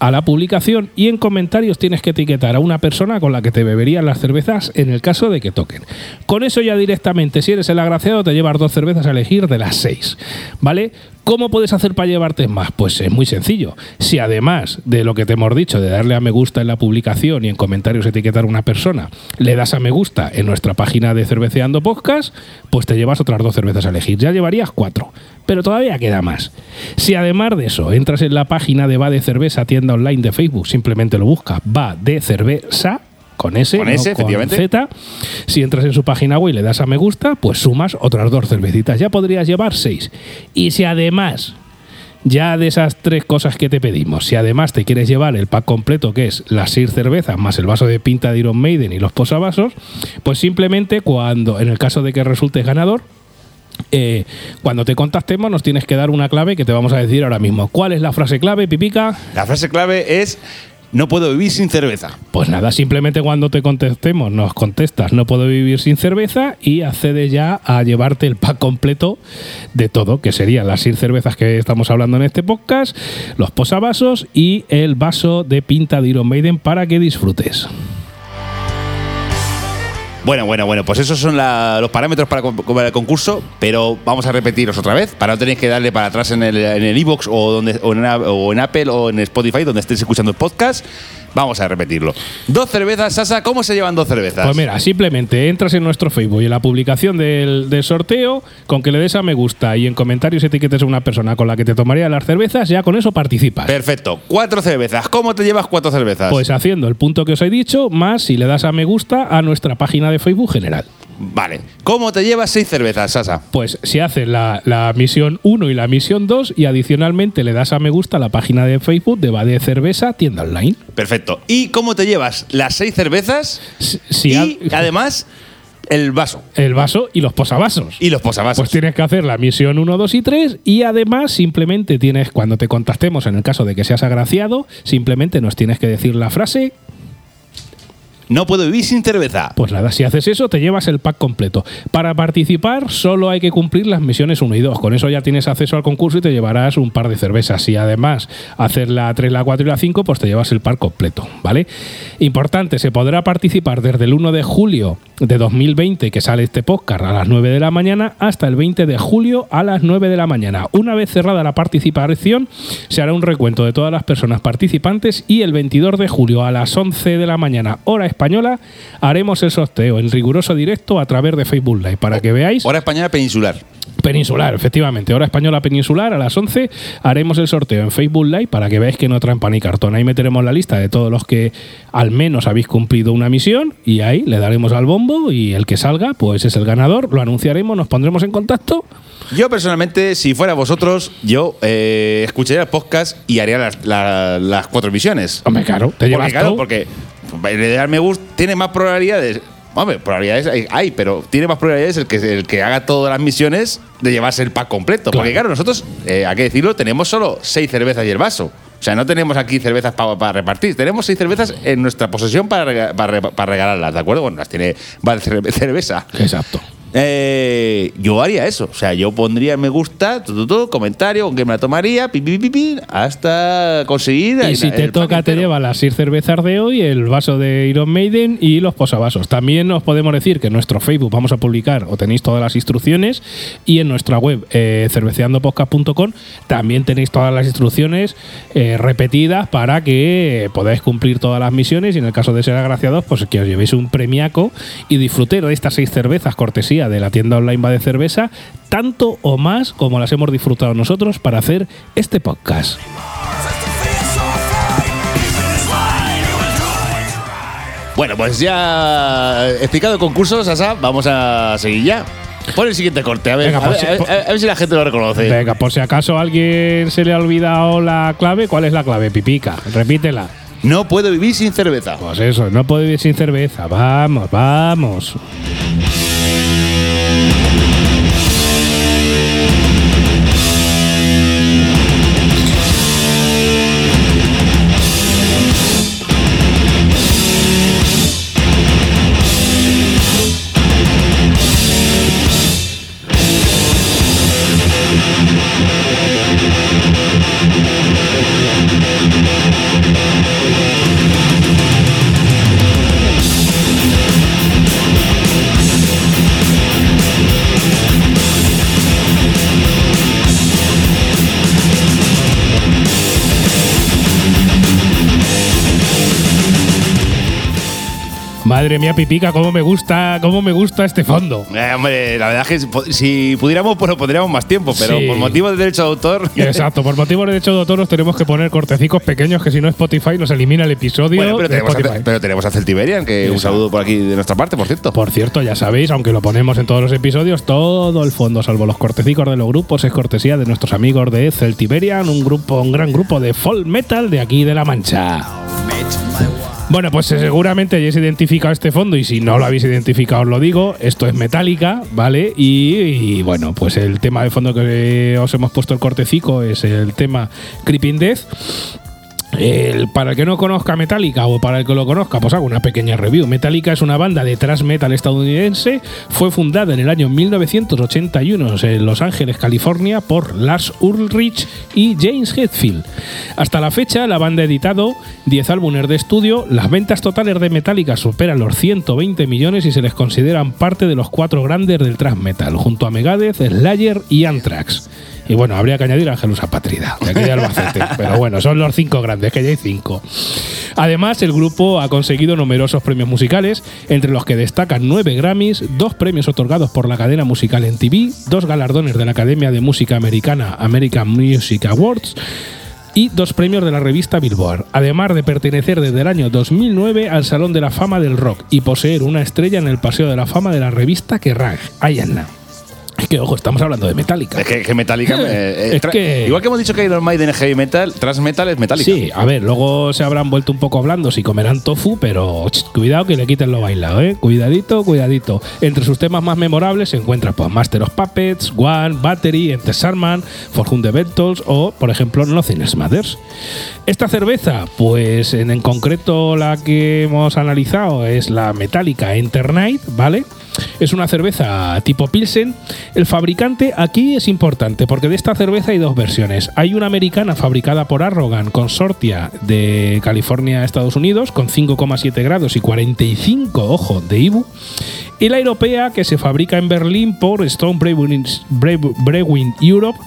a la publicación y en comentarios tienes que etiquetar a una persona con la que te beberían las cervezas en el caso de que toquen. Con eso ya directamente, si eres el agraciado, te llevas dos cervezas a elegir de las seis. ¿Vale? ¿Cómo puedes hacer para llevarte más? Pues es muy sencillo. Si además de lo que te hemos dicho, de darle a me gusta en la publicación y en comentarios etiquetar a una persona, le das a me gusta en nuestra página de Cerveceando Podcast, pues te llevas otras dos cervezas a elegir. Ya llevarías cuatro. Pero todavía queda más. Si además de eso entras en la página de Va de Cerveza, tienda online de Facebook, simplemente lo busca, Va de Cerveza, con S, Con no efectivamente. Z. Si entras en su página web y le das a me gusta, pues sumas otras dos cervecitas. Ya podrías llevar seis. Y si además, ya de esas tres cosas que te pedimos, si además te quieres llevar el pack completo, que es las seis cervezas más el vaso de pinta de Iron Maiden y los posavasos, pues simplemente cuando, en el caso de que resultes ganador, eh, cuando te contactemos nos tienes que dar una clave que te vamos a decir ahora mismo. ¿Cuál es la frase clave, Pipica? La frase clave es: No puedo vivir sin cerveza. Pues nada, simplemente cuando te contestemos nos contestas no puedo vivir sin cerveza y accedes ya a llevarte el pack completo de todo, que serían las seis cervezas que estamos hablando en este podcast, los posavasos y el vaso de pinta de Iron Maiden para que disfrutes. Bueno, bueno, bueno, pues esos son la- los parámetros para, el concurso, pero vamos a repetiros otra vez, para no tener que darle para atrás en el en el o, donde- o, en, o en Apple o en Spotify, donde estéis escuchando el podcast. Vamos a repetirlo. Dos cervezas, Sasa, ¿cómo se llevan dos cervezas? Pues mira, simplemente entras en nuestro Facebook y en la publicación del, del sorteo, con que le des a me gusta y en comentarios etiquetes a una persona con la que te tomaría las cervezas, ya con eso participas. Perfecto, cuatro cervezas. ¿Cómo te llevas cuatro cervezas? Pues haciendo el punto que os he dicho, más si le das a me gusta a nuestra página de Facebook general. Vale. ¿Cómo te llevas seis cervezas, Sasa? Pues si haces la, la misión 1 y la misión 2 y adicionalmente le das a me gusta a la página de Facebook de Bade Cerveza Tienda Online. Perfecto. ¿Y cómo te llevas las seis cervezas Si- si y además el vaso el vaso y los posavasos. y los posavasos? Pues tienes que hacer la misión 1, 2 y 3 y además simplemente tienes, cuando te contactemos en el caso de que seas agraciado, simplemente nos tienes que decir la frase No puedo vivir sin cerveza. Pues nada, si haces eso, te llevas el pack completo. Para participar, solo hay que cumplir las misiones 1 y 2. Con eso ya tienes acceso al concurso y te llevarás un par de cervezas. Si además haces la 3, la 4 y la 5, pues te llevas el pack completo, ¿vale? Importante, se podrá participar desde el 1 de julio de 2020, que sale este podcast, a las 9 de la mañana, hasta el 20 de julio a las 9 de la mañana. Una vez cerrada la participación, se hará un recuento de todas las personas participantes y el 22 de julio a las 11 de la mañana, hora española, haremos el sorteo en riguroso directo a través de Facebook Live para que veáis. Hora española peninsular. Peninsular, efectivamente. Hora española peninsular a las 11 haremos el sorteo en Facebook Live para que veáis que no trampa ni cartón. Ahí meteremos la lista de todos los que al menos habéis cumplido una misión y ahí le daremos al bombo y el que salga pues es el ganador. Lo anunciaremos, nos pondremos en contacto. Yo personalmente, si fuera vosotros, yo eh, escucharía el podcast y haría las, la- las cuatro misiones. Hombre, claro, te Porque, llevas claro, todo. porque le dar me gusta tiene más probabilidades. Hombre, probabilidades hay, hay, pero tiene más probabilidades el que, el que haga todas las misiones de llevarse el pack completo. Porque, Claro. claro, nosotros, eh, hay que decirlo, tenemos solo seis cervezas y el vaso. O sea, no tenemos aquí cervezas pa- para repartir. Tenemos seis cervezas en nuestra posesión para, rega- para, re- para regalarlas, ¿de acuerdo? Bueno, las tiene Val Cerve- Cerveza. Exacto. Eh, yo haría eso. O sea, yo pondría me gusta, tu, tu, tu, comentario, con que me la tomaría, pi, pi, pi, pi, hasta conseguir. Y si te toca, te lleva las seis cervezas de hoy, el vaso de Iron Maiden y los posavasos. También os podemos decir que en nuestro Facebook vamos a publicar o tenéis todas las instrucciones y en nuestra web eh, cerveceandopodcast.com también tenéis todas las instrucciones eh, repetidas para que podáis cumplir todas las misiones y en el caso de ser agraciados, pues que os llevéis un premiaco y disfrutéis de estas seis cervezas cortesía de la tienda online Va de cerveza, tanto o más como las hemos disfrutado nosotros para hacer este podcast. Bueno, pues ya explicado el concurso, Sasa, vamos a seguir ya. Pon el siguiente corte, a ver, Venga, a, ver, sí, a ver- a ver si la gente lo reconoce. Venga, por si acaso a alguien se le ha olvidado la clave, ¿cuál es la clave? Pipica, repítela. No puedo vivir sin cerveza. Pues eso, no puedo vivir sin cerveza. Vamos, vamos. Madre mía, Pipica, cómo me gusta, cómo me gusta este fondo. Eh, hombre, la verdad es que si pudiéramos, pues lo pondríamos más tiempo, pero Sí. por motivo de derecho de autor. Exacto, por motivos de derecho de autor nos tenemos que poner cortecicos pequeños que si no Spotify nos elimina el episodio Bueno, pero de tenemos, Spotify. a, pero tenemos a Celtiberian, que un saludo por aquí de nuestra parte, por cierto. Por cierto, ya sabéis, aunque lo ponemos en todos los episodios, todo el fondo, salvo los cortecicos de los grupos, es cortesía de nuestros amigos de Celtiberian, un grupo, un gran grupo de folk metal de aquí de La Mancha. Bueno, pues eh, seguramente hayáis identificado este fondo y si no lo habéis identificado os lo digo, esto es Metallica, ¿vale? Y, y, bueno, pues el tema de fondo que os hemos puesto el cortecico es el tema Creeping Death. El- para el que no conozca Metallica o para el que lo conozca, pues hago una pequeña review. Metallica es una banda de thrash metal estadounidense. Fue fundada en el año 1981 en Los Ángeles, California, por Lars Ulrich y James Hetfield. Hasta la fecha, la banda ha editado 10 álbumes de estudio. Las ventas totales de Metallica superan los 120 millones y se les consideran parte de los cuatro grandes del thrash metal, junto a Megadeth, Slayer y Anthrax. Y bueno, habría que añadir a Angelus Apatrida, de aquí de Albacete. Pero bueno, son los cinco grandes, que ya hay cinco. Además, el grupo ha conseguido numerosos premios musicales, entre los que destacan nueve Grammys, dos premios otorgados por la cadena musical en TV, dos galardones de la Academia de Música Americana American Music Awards y dos premios de la revista Billboard, además de pertenecer desde el año 2009 al Salón de la Fama del Rock y poseer una estrella en el Paseo de la Fama de la revista Kerrang. Ahí anda. Es que, ojo, estamos hablando de Metallica. Es que, que Metallica. eh, eh, Es tra- que- Igual que hemos dicho que Iron Maiden es heavy metal, Trans Metal es Metallica. Sí, a ver, luego se habrán vuelto un poco blandos y comerán tofu, pero ch, cuidado que le quiten lo bailado, ¿eh? Cuidadito, cuidadito. Entre sus temas más memorables se encuentra pues, Master of Puppets, One, Battery, Enter Sandman, For Whom the Bell Tolls o, por ejemplo, Nothing Else Matters. Esta cerveza, pues en, en concreto la que hemos analizado es la Metallica Enter Night, ¿vale? Es una cerveza tipo Pilsen. El fabricante aquí es importante porque de esta cerveza hay dos versiones. Hay una americana fabricada por Arrogan Consortia de California, Estados Unidos, con 5,7 grados y 45, ojo, de IBU. Y la europea que se fabrica en Berlín por Stone Brewing, Brew- Brewing Europe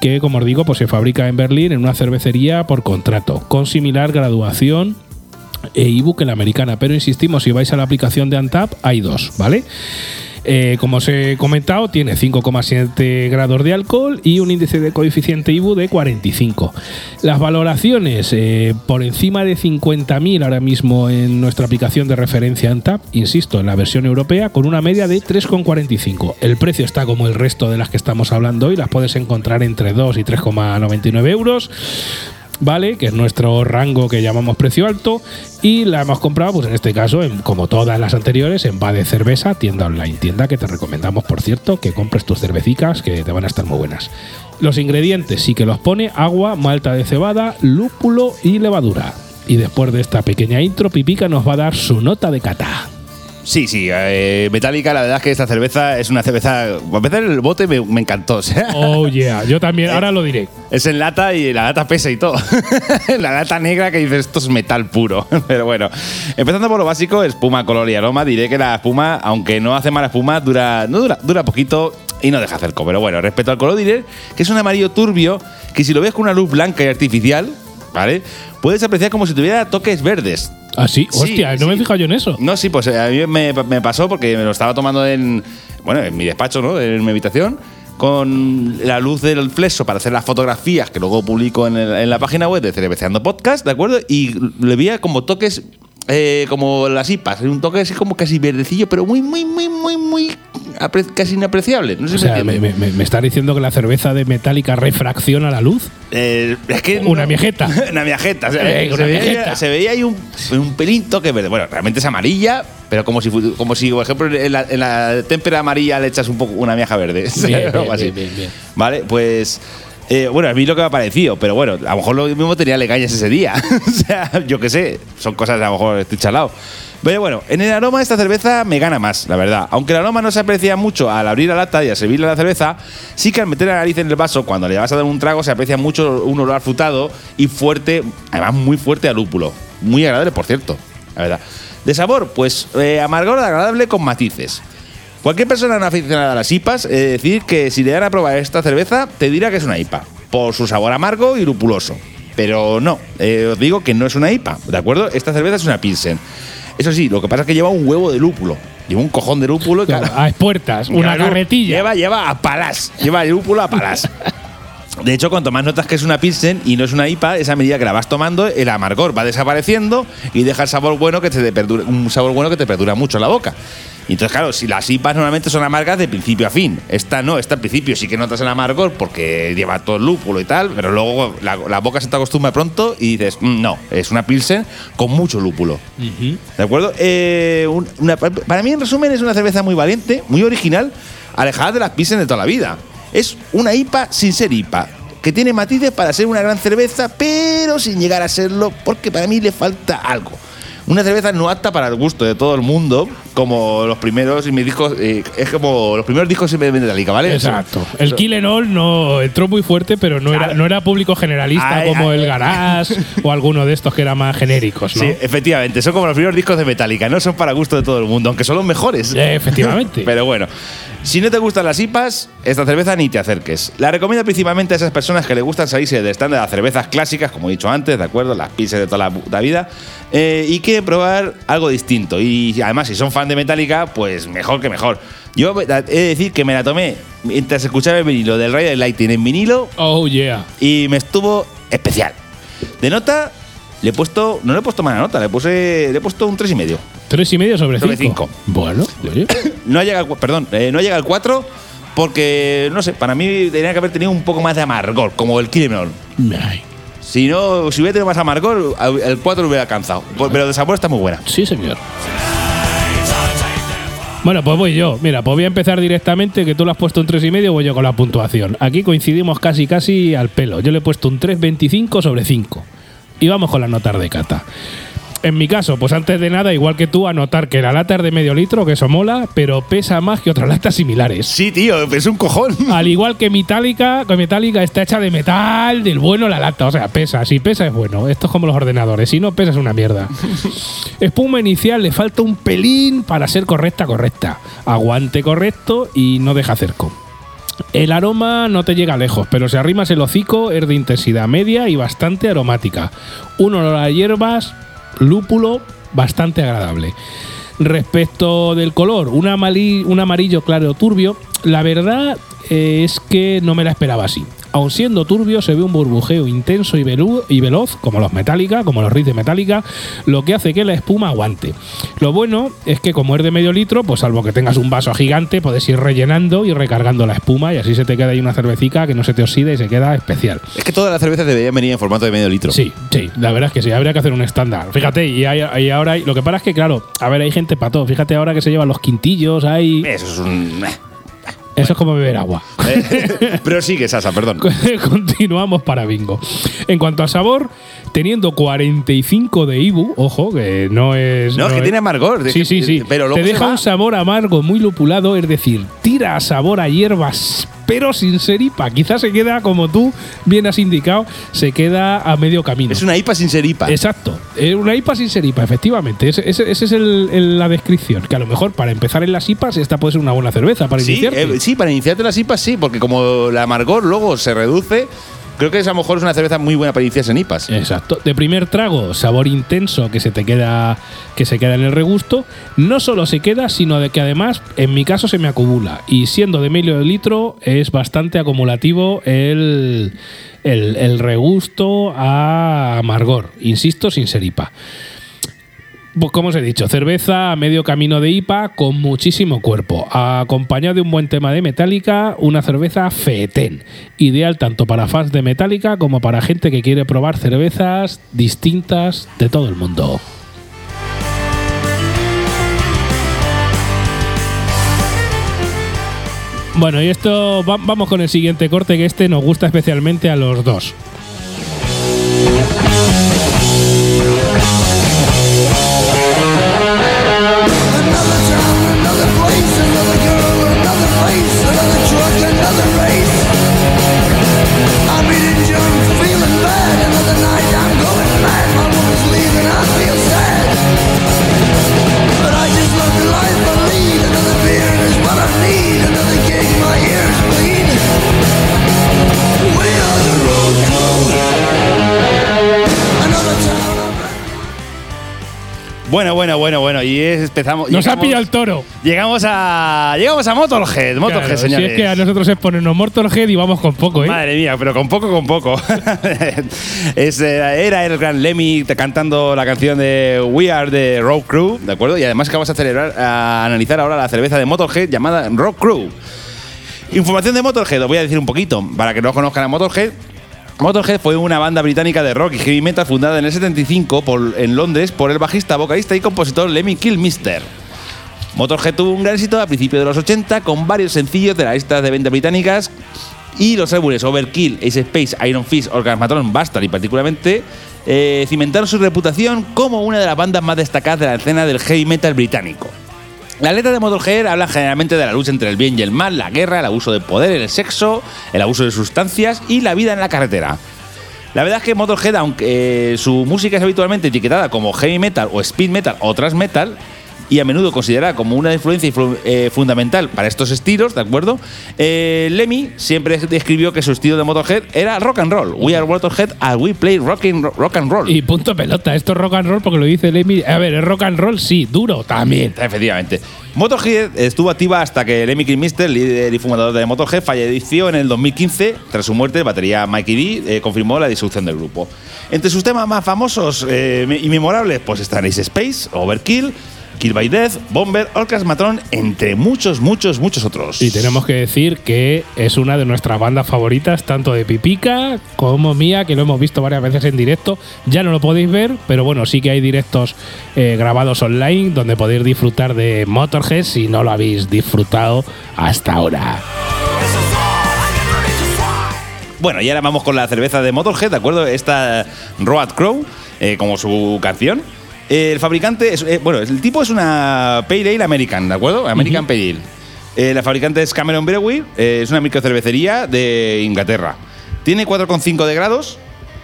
que como os digo, pues se fabrica en Berlín en una cervecería por contrato, con similar graduación e ebook que la americana. Pero insistimos, si vais a la aplicación de Antap, hay dos, ¿vale? Eh, como os he comentado, tiene 5,7 grados de alcohol y un índice de coeficiente IBU de 45. Las valoraciones eh, por encima de 50.000 ahora mismo en nuestra aplicación de referencia Antap, insisto, en la versión europea, con una media de 3,45. El precio está como el resto de las que estamos hablando hoy, las puedes encontrar entre 2 y 3,99 euros. ¿Vale? Que es nuestro rango que llamamos precio alto. Y la hemos comprado, pues en este caso, en- como todas las anteriores, en Bade Cerveza, tienda online. Tienda que te recomendamos, por cierto, que compres tus cervecicas, que te van a estar muy buenas. Los ingredientes sí que los pone agua, malta de cebada, lúpulo y levadura. Y después de esta pequeña intro, Pipica nos va a dar su nota de cata. Sí, sí. eh, Metallica, la verdad es que esta cerveza es una cerveza. A empezar, el bote me, me encantó. o sea, Oh yeah, yo también, ahora lo diré. Es en lata y la lata pesa y todo. la lata negra que dices, esto es metal puro. Pero bueno, empezando por lo básico, espuma, color y aroma, diré que la espuma, aunque no hace mala espuma, dura, no dura, dura poquito y no deja cerco. Pero bueno, respecto al color, diré que es un amarillo turbio que si lo ves con una luz blanca y artificial, ¿vale? Puedes apreciar como si tuviera toques verdes. ¿Ah, sí? Sí, Hostia, no me he fijado yo en eso. No, sí, pues eh, a mí me, me pasó porque me lo estaba tomando en, bueno, en mi despacho, ¿no? En mi habitación, con la luz del flexo para hacer las fotografías que luego publico en, el- en la página web de Cerveceando Podcast, ¿de acuerdo? Y le veía como toques, eh, como las IPAs, un toque así como casi verdecillo, pero muy, muy, muy, muy, muy, casi inapreciable. No sé O si sea, me, me, me- me está diciendo que la cerveza de Metallica refracciona la luz. Eh, es que Una miajeta. una miajeta. o sea, Eh, se, una veía, miajeta. se veía ahí un, un pelín toque verde. Bueno, realmente es amarilla, pero como si, como si por ejemplo, en la, en la témpera amarilla le echas un poco una miaja verde. Bien, bien, así. bien. Vale, pues. eh, bueno, a mí lo que me ha parecido, pero bueno, a lo mejor lo mismo tenía legañas ese día. o sea, yo qué sé, son cosas a lo mejor estoy chalado. Pero bueno, en el aroma esta cerveza me gana más, la verdad. Aunque el aroma no se aprecia mucho al abrir la lata y al servirle la cerveza, sí que al meter la nariz en el vaso, cuando le vas a dar un trago, se aprecia mucho un olor frutado y fuerte, además muy fuerte a lúpulo. Muy agradable, por cierto, la verdad. De sabor, pues eh, amargor agradable con matices. Cualquier persona no aficionada a las IPAs, es decir, que si le dan a probar esta cerveza, te dirá que es una IPA, por su sabor amargo y lupuloso. Pero no, eh, os digo que no es una IPA, ¿de acuerdo? Esta cerveza es una Pilsen. Eso sí, lo que pasa es que lleva un huevo de lúpulo. Lleva un cojón de lúpulo y Claro, a expuertas, una Claro, carretilla. Lleva, lleva a palas. Lleva lúpulo a palas. De hecho, cuanto más notas que es una Pilsen y no es una IPA, esa medida que la vas tomando, el amargor va desapareciendo y deja el sabor bueno que te perdura, un sabor bueno que te perdura mucho en la boca. Y entonces, claro, si las IPAs normalmente son amargas de principio a fin. Esta no, esta al principio sí que notas el amargor porque lleva todo el lúpulo y tal, pero luego la, la boca se te acostumbra pronto y dices, "Mm, no, es una Pilsen con mucho lúpulo. ¿De acuerdo? Eh, una- para mí, en resumen, es una cerveza muy valiente, muy original, alejada de las Pilsen de toda la vida. Es una IPA sin ser IPA, que tiene matices para ser una gran cerveza, pero sin llegar a serlo, porque para mí le falta algo. Una cerveza no apta para el gusto de todo el mundo, como los primeros y mis discos, eh, es como los primeros discos de Metallica, ¿vale? Exacto. El eso- Kill and All no entró muy fuerte, pero no era, no era público generalista Ay, como ay. el Garage o alguno de estos que eran más genéricos, ¿no? Sí, efectivamente, son como los primeros discos de Metallica, no son para gusto de todo el mundo, aunque son los mejores. Eh, efectivamente. Pero bueno, si no te gustan las IPAs, esta cerveza ni te acerques. La recomiendo principalmente a esas personas que le gustan salirse del estándar de las cervezas clásicas, como he dicho antes, ¿de acuerdo? Las pizzas de toda la vida. eh, y quieren probar algo distinto. Y además, si son fan de Metallica, pues mejor que mejor. Yo he de decir que me la tomé mientras escuchaba el vinilo del Rey del Lighting en vinilo Oh, yeah. y me estuvo especial. De nota, le he puesto. No le he puesto mala nota, le puse. Le he puesto un 3,5. y medio. Tres y medio sobre, Sobre cinco. cinco. Bueno, oye. No llega al, cu- perdón, eh, no llega al 4 porque, no sé, para mí tenía que haber tenido un poco más de amargor, como el Criminal. Ay, Si no, si hubiera tenido más amargor, el 4 lo hubiera alcanzado. Pero de sabor está muy buena. Sí, señor. Bueno, pues voy yo. Mira, pues voy a empezar directamente, que tú lo has puesto un 3,5, voy yo con la puntuación. Aquí coincidimos casi casi al pelo. Yo le he puesto un 3,25 sobre 5. Y vamos con las notas de cata. En mi caso, pues antes de nada, igual que tú, anotar que la lata es de medio litro, que eso mola, pero pesa más que otras latas similares. Sí, tío, es un cojón. Al igual que Metallica, que Metallica está hecha de metal, del bueno la lata. O sea, pesa. Si pesa es bueno. Esto es como los ordenadores. Si no pesa es una mierda. Espuma inicial le falta un pelín para ser correcta, correcta. Aguante correcto y no deja cerco. El aroma no te llega lejos, pero si arrimas el hocico es de intensidad media y bastante aromática. Un olor a hierbas, lúpulo, bastante agradable. Respecto del color, un, amali- un amarillo claro turbio, la verdad eh, es que no me la esperaba así. Aun siendo turbio, se ve un burbujeo intenso y, y veloz, como los Metallica, como los Riz de Metallica, lo que hace que la espuma aguante. Lo bueno es que como es de medio litro, pues salvo que tengas un vaso gigante, puedes ir rellenando y recargando la espuma y así se te queda ahí una cervecica que no se te oxida y se queda especial. Es que todas las cervezas deberían venir en formato de medio litro. Sí, sí, la verdad es que sí, habría que hacer un estándar. Fíjate, y, hay- y ahora hay- lo que pasa es que, claro, a ver, hay gente para todo. Fíjate ahora que se llevan los quintillos, hay. Eso es un. Eso es como beber agua. Pero sigue, Sasa, perdón. Continuamos para bingo. En cuanto al sabor, teniendo 45 de Ibu, ojo, que no es. No, es que tiene amargor. Sí, sí, sí. Pero luego Te deja un sabor amargo muy lupulado, es decir, tira a sabor a hierbas, pero sin ser IPA. Quizás se queda, como tú bien has indicado, se queda a medio camino. Es una IPA sin ser IPA. Exacto. Es una IPA sin ser IPA, efectivamente. Esa es el- el- la descripción. Que a lo mejor para empezar en las IPAs, esta puede ser una buena cerveza para Sí, iniciarte. eh, sí, para iniciarte las IPAs sí, porque como el amargor luego se reduce, creo que es, a lo mejor es una cerveza muy buena para iniciarse en IPAs. Exacto. De primer trago, sabor intenso que se te queda que se queda en el regusto. No solo se queda, sino de que además, en mi caso, se me acumula. Y siendo de medio litro, es bastante acumulativo el, el, el regusto a amargor. Insisto, sin ser IPA. Pues como os he dicho, cerveza a medio camino de IPA con muchísimo cuerpo, acompañado de un buen tema de Metallica, una cerveza fetén, ideal tanto para fans de Metallica como para gente que quiere probar cervezas distintas de todo el mundo. Bueno, y esto va- vamos con el siguiente corte que este nos gusta especialmente a los dos. Empezamos. Nos ha pillado el toro. Llegamos a. Llegamos a Motorhead. Motorhead, Claro, si señores. es que a nosotros es ponernos Motorhead y vamos con poco, ¿eh? Madre mía, pero con poco, con poco. Es, eh, era el gran Lemmy cantando la canción de We Are the Rock Crew, ¿de acuerdo? Y además que vamos a, celebrar, a analizar ahora la cerveza de Motorhead llamada Rock Crew. Información de Motorhead, os voy a decir un poquito, para que no conozcan a Motorhead. Motorhead fue una banda británica de rock y heavy metal fundada en el 75 por- en Londres por el bajista, vocalista y compositor Lemmy Kilmister. Motorhead tuvo un gran éxito a principios de los 80 con varios sencillos de las listas de ventas británicas y los álbumes Overkill, Ace Space, Iron Fist, Orgasmatron, Bastard y particularmente eh, cimentaron su reputación como una de las bandas más destacadas de la escena del heavy metal británico. Las letras de Motorhead hablan generalmente de la lucha entre el bien y el mal, la guerra, el abuso de poder, el sexo, el abuso de sustancias y la vida en la carretera. La verdad es que Motorhead, aunque eh, su música es habitualmente etiquetada como heavy metal o speed metal o thrash metal, y a menudo considerada como una influencia influ- eh, fundamental para estos estilos, ¿de acuerdo? Eh, Lemmy siempre describió que su estilo de Motorhead era rock and roll. We are Motorhead and we play rock and, rock and roll. Y punto pelota. Esto es rock and roll porque lo dice Lemmy. A ver, es rock and roll, sí. Duro también. Efectivamente. Motorhead estuvo activa hasta que Lemmy Kilmister, líder y fundador de Motorhead, falleció en el 2015. Tras su muerte, batería Mikey D eh, confirmó la disolución del grupo. Entre sus temas más famosos eh, y memorables, pues están Ace Space, Overkill, Kill by Death, Bomber, Orcas Matron, entre muchos, muchos, muchos otros. Y tenemos que decir que es una de nuestras bandas favoritas, tanto de Pipica como mía, que lo hemos visto varias veces en directo. Ya no lo podéis ver, pero bueno, sí que hay directos eh, grabados online donde podéis disfrutar de Motorhead si no lo habéis disfrutado hasta ahora. Bueno, y ahora vamos con la cerveza de Motorhead, ¿de acuerdo? Esta Road Crow, eh, como su canción. El fabricante, es, eh, bueno, el tipo es una Pale Ale American, ¿de acuerdo? American Pale Ale. Eh, la fabricante es Cameron Brewery, eh, es una microcervecería de Inglaterra. Tiene 4,5 de grados,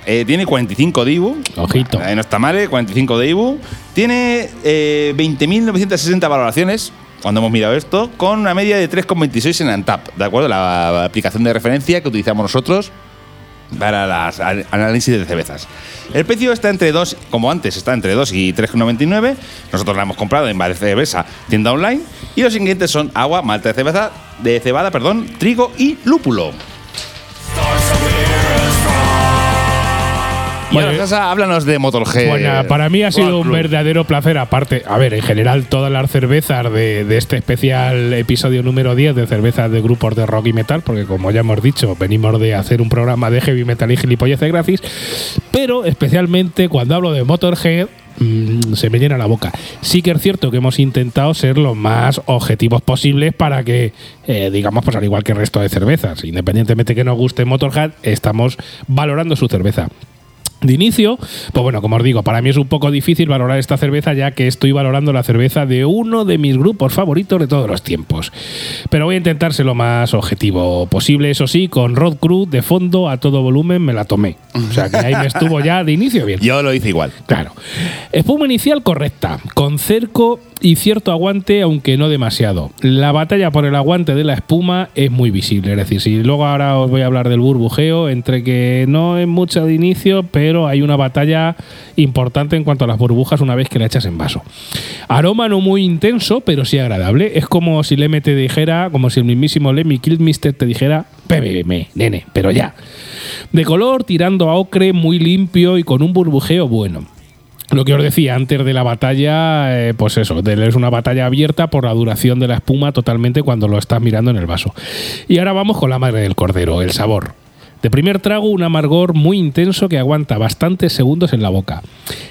eh, tiene 45 de IBU. Ojito. Eh, no está mal, eh, 45 de IBU. Tiene eh, 20.960 valoraciones, cuando hemos mirado esto, con una media de 3,26 en Antap, ¿de acuerdo? La aplicación de referencia que utilizamos nosotros para las análisis de cervezas. El precio está entre 2, como antes, está entre 2 y 3,99. Nosotros la hemos comprado en Bar Cerveza, tienda online. Y los ingredientes son agua, malta de cerveza, de cebada, perdón, trigo y lúpulo. Bueno, Sasa, háblanos de Motorhead. Bueno, para mí ha sido un verdadero placer. Aparte, a ver, en general, todas las cervezas de, de este especial episodio número 10 de cervezas de grupos de rock y metal, porque como ya hemos dicho, venimos de hacer un programa de heavy metal y gilipolleces gratis. Pero especialmente cuando hablo de Motorhead. mm, se me llena la boca. Sí que es cierto que hemos intentado ser lo más objetivos posibles para que, eh, digamos, pues al igual que el resto de cervezas, independientemente que nos guste Motorhead, estamos valorando su cerveza. De inicio, pues bueno, como os digo, para mí es un poco difícil valorar esta cerveza ya que estoy valorando la cerveza de uno de mis grupos favoritos de todos los tiempos. Pero voy a intentar ser lo más objetivo posible, eso sí, con Rod Crew de fondo a todo volumen me la tomé. O sea que ahí me estuvo ya de inicio bien. Yo lo hice igual. Claro. Espuma inicial correcta, con cerco y cierto aguante, aunque no demasiado. La batalla por el aguante de la espuma es muy visible. Es decir, si luego ahora os voy a hablar del burbujeo, entre que no es mucho de inicio, pero hay una batalla importante en cuanto a las burbujas una vez que la echas en vaso. Aroma no muy intenso, pero sí agradable. Es como si Leme te dijera, como si el mismísimo Lemmy Kilmister te dijera, bébeme, nene, pero ya. De color tirando a ocre, muy limpio y con un burbujeo bueno. Lo que os decía antes de la batalla, eh, pues eso, es una batalla abierta por la duración de la espuma totalmente cuando lo estás mirando en el vaso. Y ahora vamos con la madre del cordero, el sabor. De primer trago, un amargor muy intenso que aguanta bastantes segundos en la boca.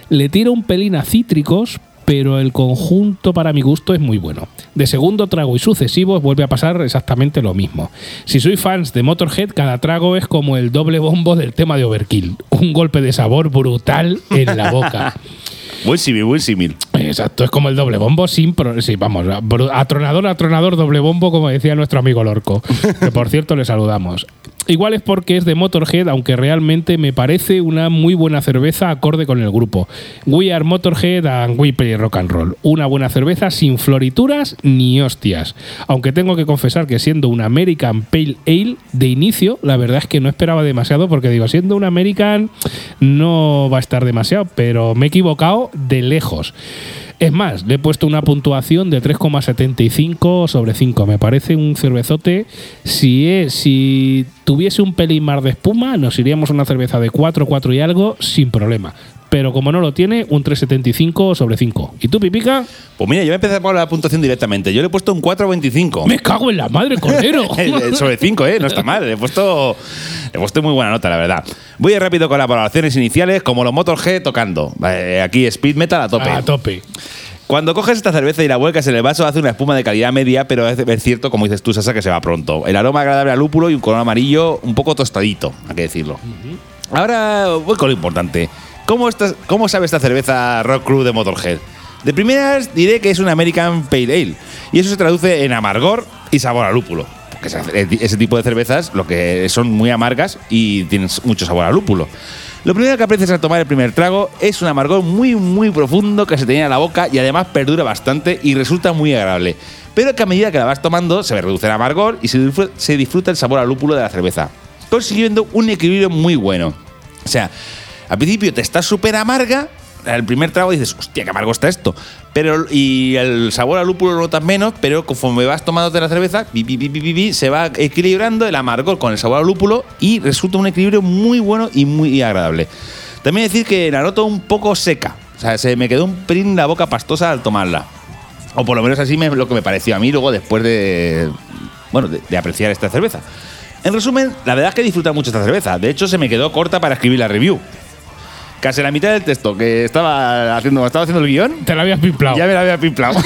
Le tira un pelín a cítricos, pero el conjunto para mi gusto es muy bueno. De segundo trago y sucesivos vuelve a pasar exactamente lo mismo. Si sois fans de Motorhead, cada trago es como el doble bombo del tema de Overkill. Un golpe de sabor brutal en la boca. Buen símil, buen símil. Exacto, es como el doble bombo sin... pro- sí, vamos, atronador, atronador, doble bombo, como decía nuestro amigo Lorco. Que por cierto le saludamos. Igual es porque es de Motorhead, aunque realmente me parece una muy buena cerveza acorde con el grupo. We are Motorhead and we play rock and roll. Una buena cerveza sin florituras ni hostias. Aunque tengo que confesar que siendo una American Pale Ale de inicio, la verdad es que no esperaba demasiado porque digo, siendo una American no va a estar demasiado, pero me he equivocado de lejos. Es más, le he puesto una puntuación de 3,75 sobre 5. Me parece un cervezote. Si, es, si tuviese un pelín más de espuma, nos iríamos a una cerveza de 4, 4 y algo sin problema. Pero como no lo tiene, un 3,75 sobre 5. ¿Y tú, Pipica? Pues mira, yo voy a empezar por la puntuación directamente. Yo le he puesto un 4,25. Me cago en la madre, cordero. Eh, Sobre 5, ¿eh? No está mal. Le he, puesto, le he puesto muy buena nota, la verdad. Voy a ir rápido con las valoraciones iniciales, como los Motorhead tocando. Eh, aquí speed metal a tope. A tope. Cuando coges esta cerveza y la vuelcas en el vaso, hace una espuma de calidad media, pero es, cierto, como dices tú, Sasa, que se va pronto. El aroma agradable al lúpulo y un color amarillo un poco tostadito, hay que decirlo. Ahora voy con lo importante. ¿Cómo, estás- ¿Cómo sabe esta cerveza Rock Crew de Motorhead? De primeras diré que es un American Pale Ale, y eso se traduce en amargor y sabor a lúpulo. Porque ese, ese tipo de cervezas lo que son muy amargas y tienen mucho sabor a lúpulo. Lo primero que aprecias al tomar el primer trago es un amargor muy, muy profundo que se te llena la boca y además perdura bastante y resulta muy agradable. Pero que a medida que la vas tomando se reduce el amargor y se disfruta, se disfruta el sabor al lúpulo de la cerveza, consiguiendo un equilibrio muy bueno. O sea, al principio te está súper amarga, el primer trago dices, hostia, qué amargo está esto. Pero, y el sabor al lúpulo lo notas menos, pero conforme vas tomándote la cerveza, pi, pi, pi, se va equilibrando el amargor con el sabor al lúpulo y resulta un equilibrio muy bueno y muy agradable. También decir que la noto un poco seca. O sea, se me quedó un pelín la boca pastosa al tomarla. O por lo menos así me, lo que me pareció a mí luego después de, bueno, de, de apreciar esta cerveza. En resumen, la verdad es que disfruta mucho esta cerveza. De hecho, se me quedó corta para escribir la review. Casi la mitad del texto que estaba haciendo, estaba haciendo el guion, Te la habías pimplado. ya me la había pimplado. O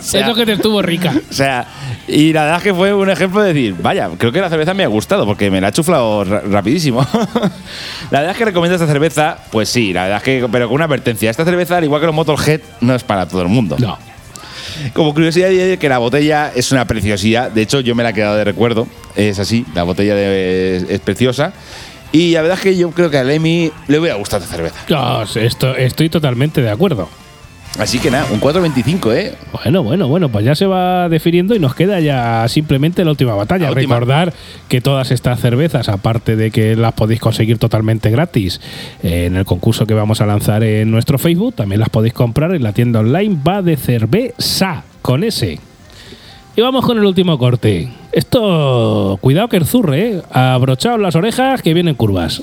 sea, Eso que te estuvo rica. o sea, y la verdad es que fue un ejemplo de decir, vaya, creo que la cerveza me ha gustado porque me la ha chuflado ra- rapidísimo. la verdad es que recomiendo esta cerveza, pues sí, la verdad es que, pero con una advertencia. Esta cerveza, al igual que los Motorhead, no es para todo el mundo. No. Como curiosidad diré que la botella es una preciosidad. De hecho, yo me la he quedado de recuerdo. Es así, la botella de- es, es preciosa. Y la verdad es que yo creo que a Lemmy le voy a gustar esta cerveza. No, esto, estoy totalmente de acuerdo. Así que nada, un 4.25, ¿eh? Bueno, bueno, bueno, pues ya se va definiendo y nos queda ya simplemente la última batalla. La última. Recordar que todas estas cervezas, aparte de que las podéis conseguir totalmente gratis eh, en el concurso que vamos a lanzar en nuestro Facebook, también las podéis comprar en la tienda online va de cerveza con S. Y vamos con el último corte. Esto, cuidado que el zurre, ¿eh? abrochaos las orejas que vienen curvas.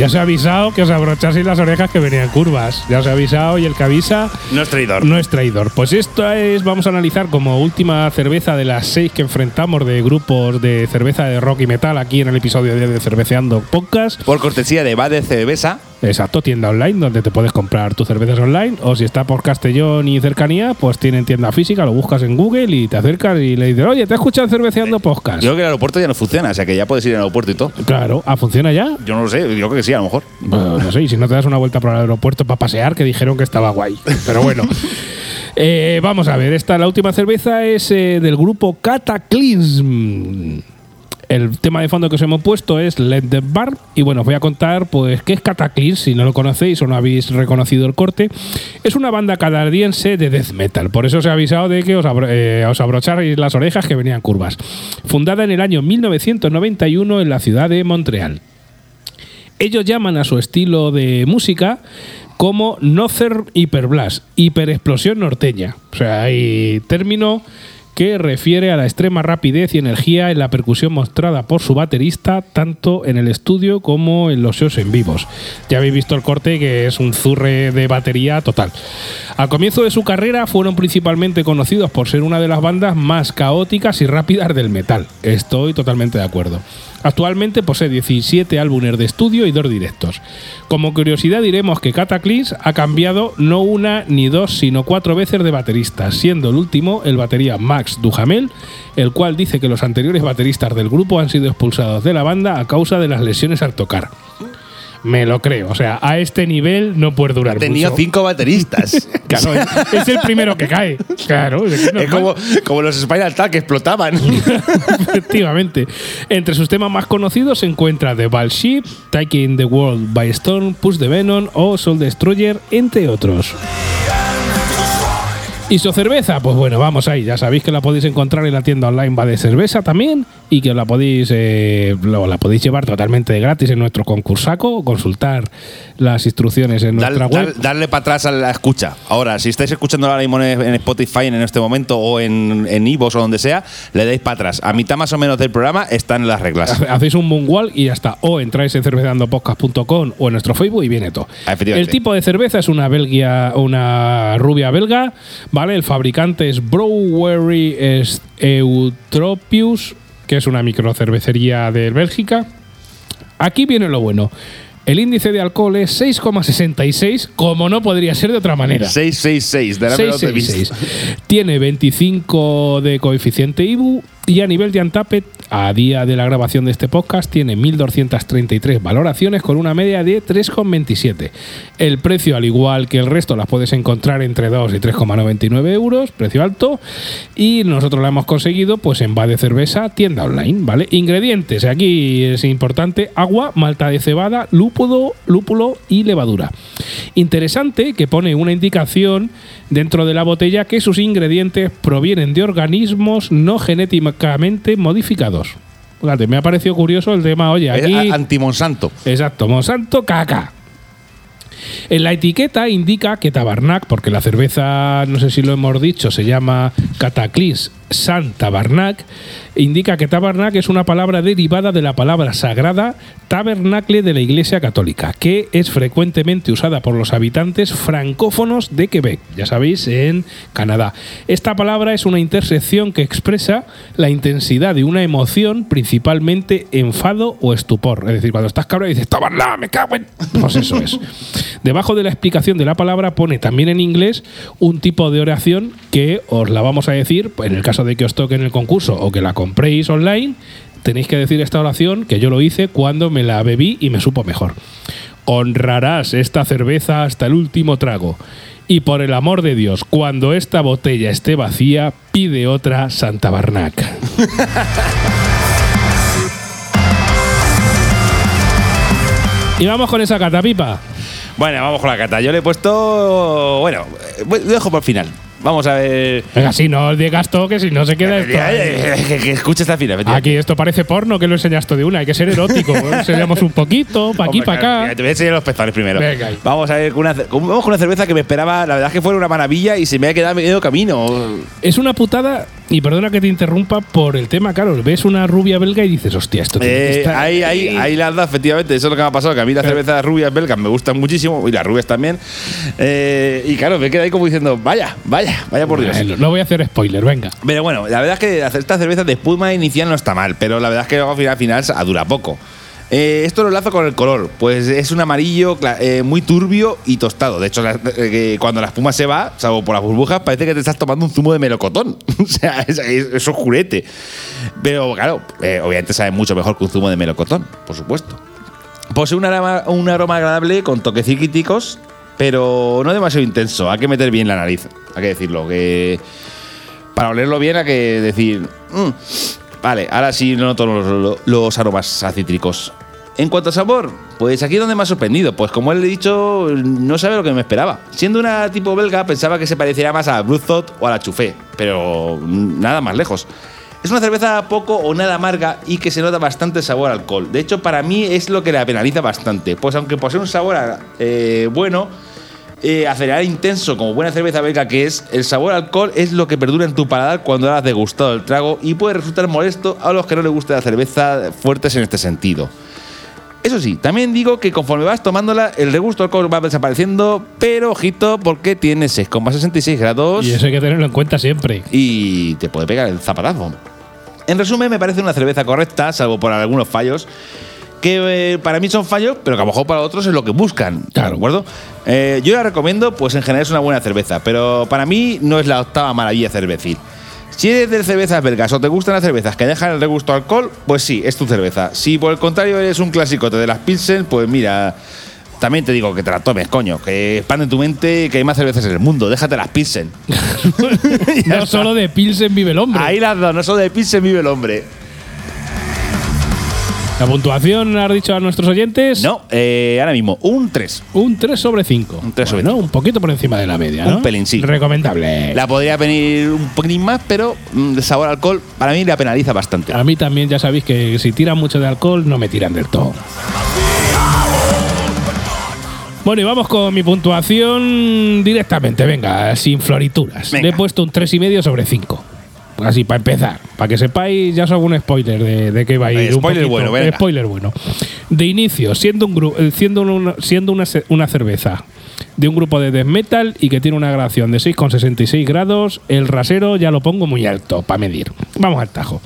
Ya os he avisado que os abrochaseis las orejas que venían curvas. Ya os he avisado y el que avisa No es traidor. no es traidor. Pues esto es, vamos a analizar como última cerveza de las seis que enfrentamos de grupos de cerveza de rock y metal aquí en el episodio de, de Cerveceando Podcast. Por cortesía de Bade Cerveza. Exacto, tienda online donde te puedes comprar tus cervezas online. O si está por Castellón y cercanía, pues tienen tienda física, lo buscas en Google y te acercas y le dices, oye, te en Cerveceando Podcast. Yo creo que el aeropuerto ya no funciona, o sea que ya puedes ir al aeropuerto y todo. Claro, ¿ah, funciona ya? Yo no lo sé, yo creo que sí, a lo mejor. Bueno, no sé, y si no te das una vuelta por el aeropuerto para pasear, que dijeron que estaba guay. Pero bueno. Eh, vamos a ver, esta la última cerveza es eh, del grupo Cataclysm. El tema de fondo que os hemos puesto es Let the Bar. Y bueno, os voy a contar, pues, qué es Cataclysm, si no lo conocéis o no habéis reconocido el corte. Es una banda canadiense de death metal. Por eso os he avisado de que os, eh, os abrocharais las orejas que venían curvas. Fundada en el año 1991 en la ciudad de Montreal. Ellos llaman a su estilo de música como Nocer Hyperblast, hiperexplosión norteña. O sea, hay término que refiere a la extrema rapidez y energía en la percusión mostrada por su baterista, tanto en el estudio como en los shows en vivos. Ya habéis visto el corte, que es un zurre de batería total. Al comienzo de su carrera fueron principalmente conocidos por ser una de las bandas más caóticas y rápidas del metal. Estoy totalmente de acuerdo. Actualmente posee 17 álbumes de estudio y dos directos. Como curiosidad diremos que Cataclysm ha cambiado no una ni dos, sino cuatro veces de baterista, siendo el último el batería Max Duhamel, el cual dice que los anteriores bateristas del grupo han sido expulsados de la banda a causa de las lesiones al tocar. Me lo creo, o sea, a este nivel no puede durar Tenía mucho. cinco bateristas. Claro, es- es el primero que cae. Claro, es, como, como los Spiral Tag que explotaban. Efectivamente. Entre sus temas más conocidos se encuentra The Battleship, Taking the World by Storm, Push the Venom o Soul Destroyer, entre otros. ¿Y su cerveza? Pues bueno, vamos ahí. Ya sabéis que la podéis encontrar en la tienda online va de cerveza también y que la podéis, eh, lo- la podéis llevar totalmente gratis en nuestro concursaco o consultar las instrucciones en Dal- nuestra web. darle para atrás a la escucha. Ahora, si estáis escuchando ahora mismo en en Spotify en este momento o en en Ivos o donde sea, le dais para atrás. A mitad más o menos del programa están las reglas. Hacéis un moonwall y ya está. O entráis en cervezandopodcast.com o en nuestro Facebook y viene todo. El tipo de cerveza es una belgia, una rubia belga, ¿vale? El fabricante es Brewery Eutropius, que es una microcervecería de Bélgica. Aquí viene lo bueno. El índice de alcohol es 6,66, como no podría ser de otra manera. 666, de la menos de 666. Tiene 25 de coeficiente IBU y a nivel de Untapped, a día de la grabación de este podcast, tiene 1.233 valoraciones con una media de 3,27. El precio, al igual que el resto, las puedes encontrar entre 2 y 3,99 euros, precio alto. Y nosotros la hemos conseguido pues en Bade Cerveza, tienda online, ¿vale? Ingredientes, aquí es importante, agua, malta de cebada, lúpulo, lúpulo y levadura. Interesante que pone una indicación dentro de la botella que sus ingredientes provienen de organismos no genéticamente modificados. Fíjate, me ha parecido curioso el tema, oye, Es aquí... anti-Monsanto. Exacto, Monsanto caca. En la etiqueta indica que Tabarnak, porque la cerveza, no sé si lo hemos dicho, se llama Cataclis San Tabarnak, indica que Tabarnak es una palabra derivada de la palabra sagrada tabernacle de la Iglesia Católica, que es frecuentemente usada por los habitantes francófonos de Quebec, ya sabéis, en Canadá. Esta palabra es una intersección que expresa la intensidad de una emoción, principalmente enfado o estupor. Es decir, cuando estás cabrón y dices, Tabarnak, me cago en... Pues eso es. Debajo de la explicación de la palabra pone también en inglés un tipo de oración que os la vamos a decir, en el caso de que os toque en el concurso o que la compréis online, tenéis que decir esta oración que yo lo hice cuando me la bebí y me supo mejor. Honrarás esta cerveza hasta el último trago. Y por el amor de Dios, cuando esta botella esté vacía, pide otra Santa Barnac. y vamos con esa catapipa. Bueno, vamos con la cata. Yo le he puesto. Bueno, eh, lo dejo por final. Vamos a ver. Venga, si no digas todo, que si no se queda esto. Que, que escuche esta efectivamente. Aquí esto parece porno que lo enseñas tú de una, hay que ser erótico. enseñamos un poquito, pa' aquí, Hombre, pa' claro, acá. Te voy a enseñar los pezones primero. Venga. Vamos a ver con una, con- vamos con una cerveza que me esperaba. La verdad es que fue una maravilla y se me ha quedado medio camino. Es una putada, y perdona que te interrumpa por el tema, claro. Ves una rubia belga y dices, hostia, esto tiene que Eh, estar ahí, ahí, ahí las da, efectivamente. Eso es lo que me ha pasado. Que a mí las cervezas rubias belgas me gustan muchísimo. Y las rubias también. Eh, y claro, me queda ahí como diciendo, vaya, vaya, vaya por Dios. Bueno, no voy a hacer spoiler, venga. Pero bueno, la verdad es que hacer esta cerveza de espuma inicial no está mal, pero la verdad es que luego al final, al final dura poco. Eh, esto lo enlazo con el color, pues es un amarillo eh, muy turbio y tostado. De hecho, eh, cuando la espuma se va, salvo por las burbujas, parece que te estás tomando un zumo de melocotón. o sea, es, es, es oscurete. Pero claro, obviamente sabe mucho mejor que un zumo de melocotón, por supuesto. Posee un aroma, un aroma agradable con toques cítricos, pero no demasiado intenso. Hay que meter bien la nariz, hay que decirlo. Que para olerlo bien hay que decir. "Mm, vale, ahora sí noto los, los aromas a cítricos. En cuanto a sabor, pues aquí es donde me ha sorprendido. Pues como él he dicho, no sabe lo que me esperaba. Siendo una tipo belga, pensaba que se pareciera más a Bruzot o a la Chufé, pero nada más lejos. Es una cerveza poco o nada amarga y que se nota bastante sabor alcohol. De hecho, para mí es lo que la penaliza bastante. Pues aunque posee un sabor eh, bueno, eh, acelerar intenso como buena cerveza belga que es, el sabor a alcohol es lo que perdura en tu paladar cuando has degustado el trago y puede resultar molesto a los que no les gusta la cerveza fuertes en este sentido. Eso sí, también digo que conforme vas tomándola, el regusto al alcohol va desapareciendo, pero ojito, porque tiene 6,66 grados Y eso hay que tenerlo en cuenta siempre. y te puede pegar el zapatazo. En resumen, me parece una cerveza correcta, salvo por algunos fallos, que eh, para mí son fallos, pero que a lo mejor para otros es lo que buscan. Claro. ¿De acuerdo? Eh, yo la recomiendo, pues en general es una buena cerveza, pero para mí no es la octava maravilla cervecil. Si eres de cervezas belgas o te gustan las cervezas que dejan el regusto alcohol, pues sí, es tu cerveza. Si por el contrario eres un clásico de las Pilsen, pues mira, también te digo que te la tomes, coño, que expande tu mente, que hay más cervezas en el mundo, déjate las Pilsen. No solo de Pilsen vive el hombre. Ahí las dos, no solo de Pilsen vive el hombre. La puntuación, has dicho a nuestros oyentes, No, eh, ahora mismo, un 3. un 3 sobre 5. Un 3 sobre ¿no? Un poquito por encima de la media, Un ¿no? pelín, sí. Recomendable. La podría venir un poquitín más, pero mm, de sabor a alcohol para mí la penaliza bastante. A mí también ya sabéis que si tiran mucho de alcohol, no me tiran del todo. Bueno, y vamos con mi puntuación directamente, venga, sin florituras. Venga. Le he puesto un 3,5 sobre 5. Así, para empezar. Para que sepáis, ya os hago un spoiler de, de qué va a ir. Eh, un spoiler poquito. bueno. Spoiler bueno. De inicio, siendo, un gru- eh, siendo, una, siendo una, una cerveza de un grupo de death metal y que tiene una graduación de 6,66 grados, el rasero ya lo pongo muy alto para medir. Vamos al tajo.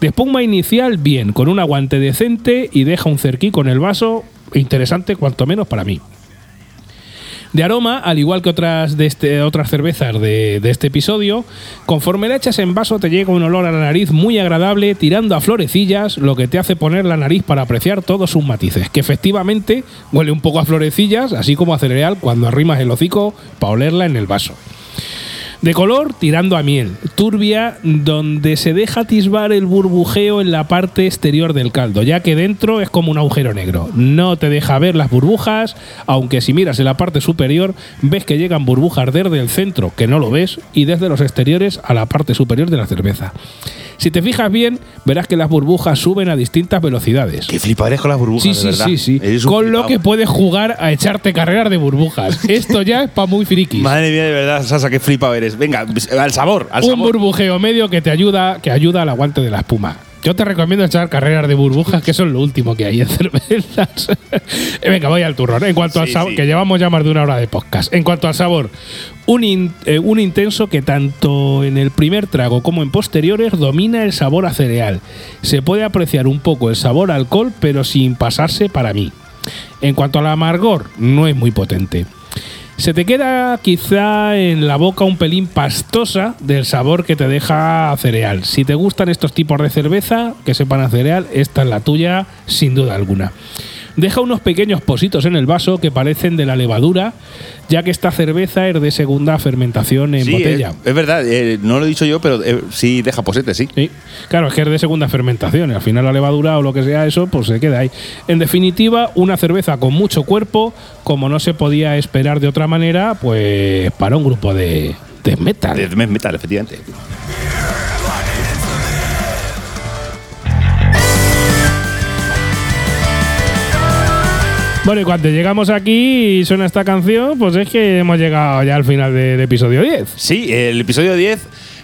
De espuma inicial, bien, con un aguante decente y deja un cerquí con el vaso interesante, cuanto menos para mí. De aroma, al igual que otras, de este, otras cervezas de, de este episodio, conforme la echas en vaso te llega un olor a la nariz muy agradable, tirando a florecillas, lo que te hace poner la nariz para apreciar todos sus matices, que efectivamente huele un poco a florecillas, así como a cereal cuando arrimas el hocico para olerla en el vaso. De color tirando a miel, turbia donde se deja atisbar el burbujeo en la parte exterior del caldo, ya que dentro es como un agujero negro. No te deja ver las burbujas, aunque si miras en la parte superior ves que llegan burbujas desde el centro, que no lo ves, y desde los exteriores a la parte superior de la cerveza. Si te fijas bien, verás que las burbujas suben a distintas velocidades. Que fliparéis con las burbujas, Sí, de sí, verdad. sí, sí. Con lo que puedes jugar a echarte carreras de burbujas. Esto ya es para muy frikis. Madre mía, de verdad, Sasa, qué flipado eres. Venga, al sabor, al Un sabor. burbujeo medio que te ayuda, que ayuda al aguante de la espuma. Yo te recomiendo echar carreras de burbujas, que son lo último que hay en cervezas. Eh, Venga, voy al turrón. En cuanto al Sí, sabor, sí. que llevamos ya más de una hora de podcast. En cuanto al sabor, un, in- eh, un intenso que tanto en el primer trago como en posteriores domina el sabor a cereal. Se puede apreciar un poco el sabor a alcohol, pero sin pasarse para mí. En cuanto al amargor, no es muy potente. Se te queda quizá en la boca un pelín pastosa del sabor que te deja cereal. Si te gustan estos tipos de cerveza que sepan a cereal, esta es la tuya sin duda alguna. Deja unos pequeños positos en el vaso que parecen de la levadura, ya que esta cerveza es de segunda fermentación en Sí, botella. Es, es verdad, eh, no lo he dicho yo, pero eh, sí deja posete, sí. Sí, claro, es que es de segunda fermentación. y Al final la levadura o lo que sea eso, pues se queda ahí. En definitiva, una cerveza con mucho cuerpo, como no se podía esperar de otra manera, pues para un grupo de, de metal. De metal, efectivamente. Bueno, y cuando llegamos aquí y suena esta canción, pues es que hemos llegado ya al final del episodio 10. Sí, el episodio 10,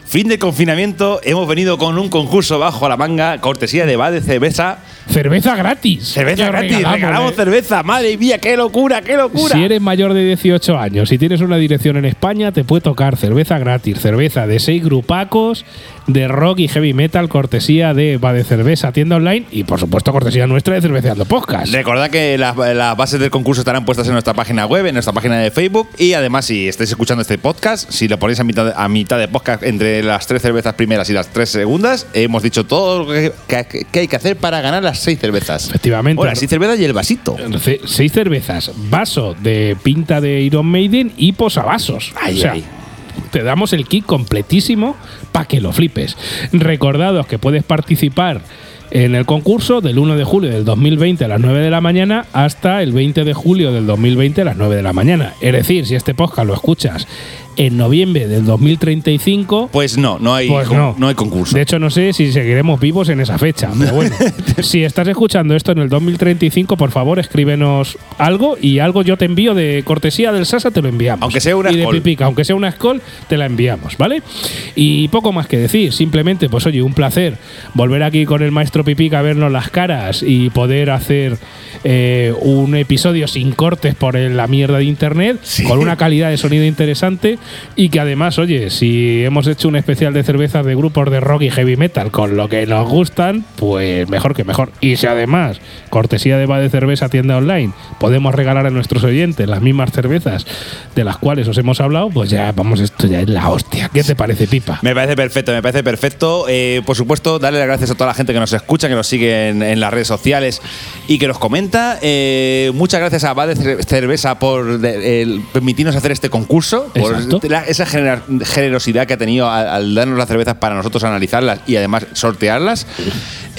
fin de confinamiento, hemos venido con un concurso bajo la manga, cortesía de Bade Cerveza. Cerveza gratis. Cerveza Que gratis, regalamos, regalamos ¿eh? cerveza, madre mía, qué locura, qué locura. Si eres mayor de 18 años y tienes una dirección en España, te puede tocar cerveza gratis, cerveza de seis grupacos de rock y heavy metal, cortesía de Va de Cerveza, tienda online y por supuesto cortesía nuestra de Cerveceando Podcast. Recordad que las, las bases del concurso estarán puestas en nuestra página web, en nuestra página de Facebook y además si estáis escuchando este podcast, si lo ponéis a mitad, de- a mitad de podcast entre las tres cervezas primeras y las tres segundas, hemos dicho todo lo que, que- que hay que hacer para ganar las seis cervezas. Efectivamente. Bueno, las seis cervezas y el vasito. Seis cervezas, vaso de pinta de Iron Maiden y posavasos. Ay, o sea, ay. Te damos el kit completísimo para que lo flipes. Recordados que puedes participar en el concurso del 1 de julio del 2020 a las 9 de la mañana hasta el 20 de julio del 2020 a las 9 de la mañana. Es decir, si este podcast lo escuchas en noviembre del 2035, Pues no, no hay, pues no. no hay concurso. De hecho, no sé si seguiremos vivos en esa fecha. Pero bueno, si estás escuchando esto en el 2035, por favor, escríbenos algo y algo yo te envío de cortesía del Sasa, te lo enviamos. Aunque sea una Y de. Pipica, aunque sea una Skol, te la enviamos, ¿vale? Y poco más que decir. Simplemente, pues oye, un placer volver aquí con el maestro Pipica a vernos las caras y poder hacer eh, un episodio sin cortes por la mierda de internet, con una calidad de sonido interesante y que además, oye, si hemos hecho un especial de cervezas de grupos de rock y heavy metal con lo que nos gustan, pues mejor que mejor. Y si además, cortesía de Va de Cerveza tienda online, podemos regalar a nuestros oyentes las mismas cervezas de las cuales os hemos hablado, pues ya vamos, esto ya es la hostia. ¿Qué te parece, Pipa? Me parece perfecto, me parece perfecto. Eh, por supuesto, darle las gracias a toda la gente que nos escucha, que nos sigue en, en las redes sociales y que nos comenta. Eh, muchas gracias a Bade Cer- Cerveza por de- el permitirnos hacer este concurso, por Exacto. la- esa generosidad que ha tenido al, al darnos las cervezas para nosotros analizarlas y además sortearlas.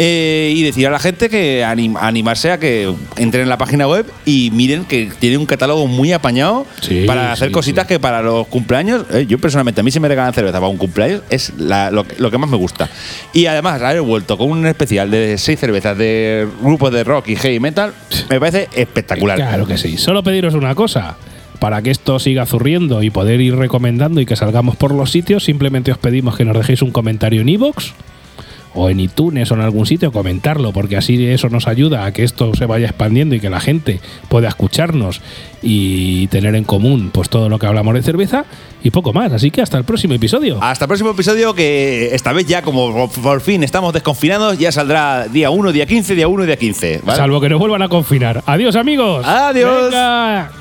Eh, y decir a la gente que anim- animarse a que entren en la página web y miren que tiene un catálogo muy apañado Sí, para hacer sí, cositas que para los cumpleaños, eh, yo personalmente, a mí si me regalan cerveza para un cumpleaños, es la- lo, que- lo que más me gusta. Y además, haber vuelto con un especial de seis cervezas de grupos de rock y heavy metal, me parece espectacular. Claro que sí. Solo pediros una cosa. Para que esto siga zurriendo y poder ir recomendando y que salgamos por los sitios, simplemente os pedimos que nos dejéis un comentario en iVoox o en iTunes o en algún sitio, comentarlo, porque así eso nos ayuda a que esto se vaya expandiendo y que la gente pueda escucharnos y tener en común pues todo lo que hablamos de cerveza y poco más. Así que hasta el próximo episodio. Hasta el próximo episodio, que esta vez ya, como por fin estamos desconfinados, ya saldrá día 1, día 15, día 1 y día 15. ¿vale? Salvo que nos vuelvan a confinar. Adiós amigos. Adiós. Venga.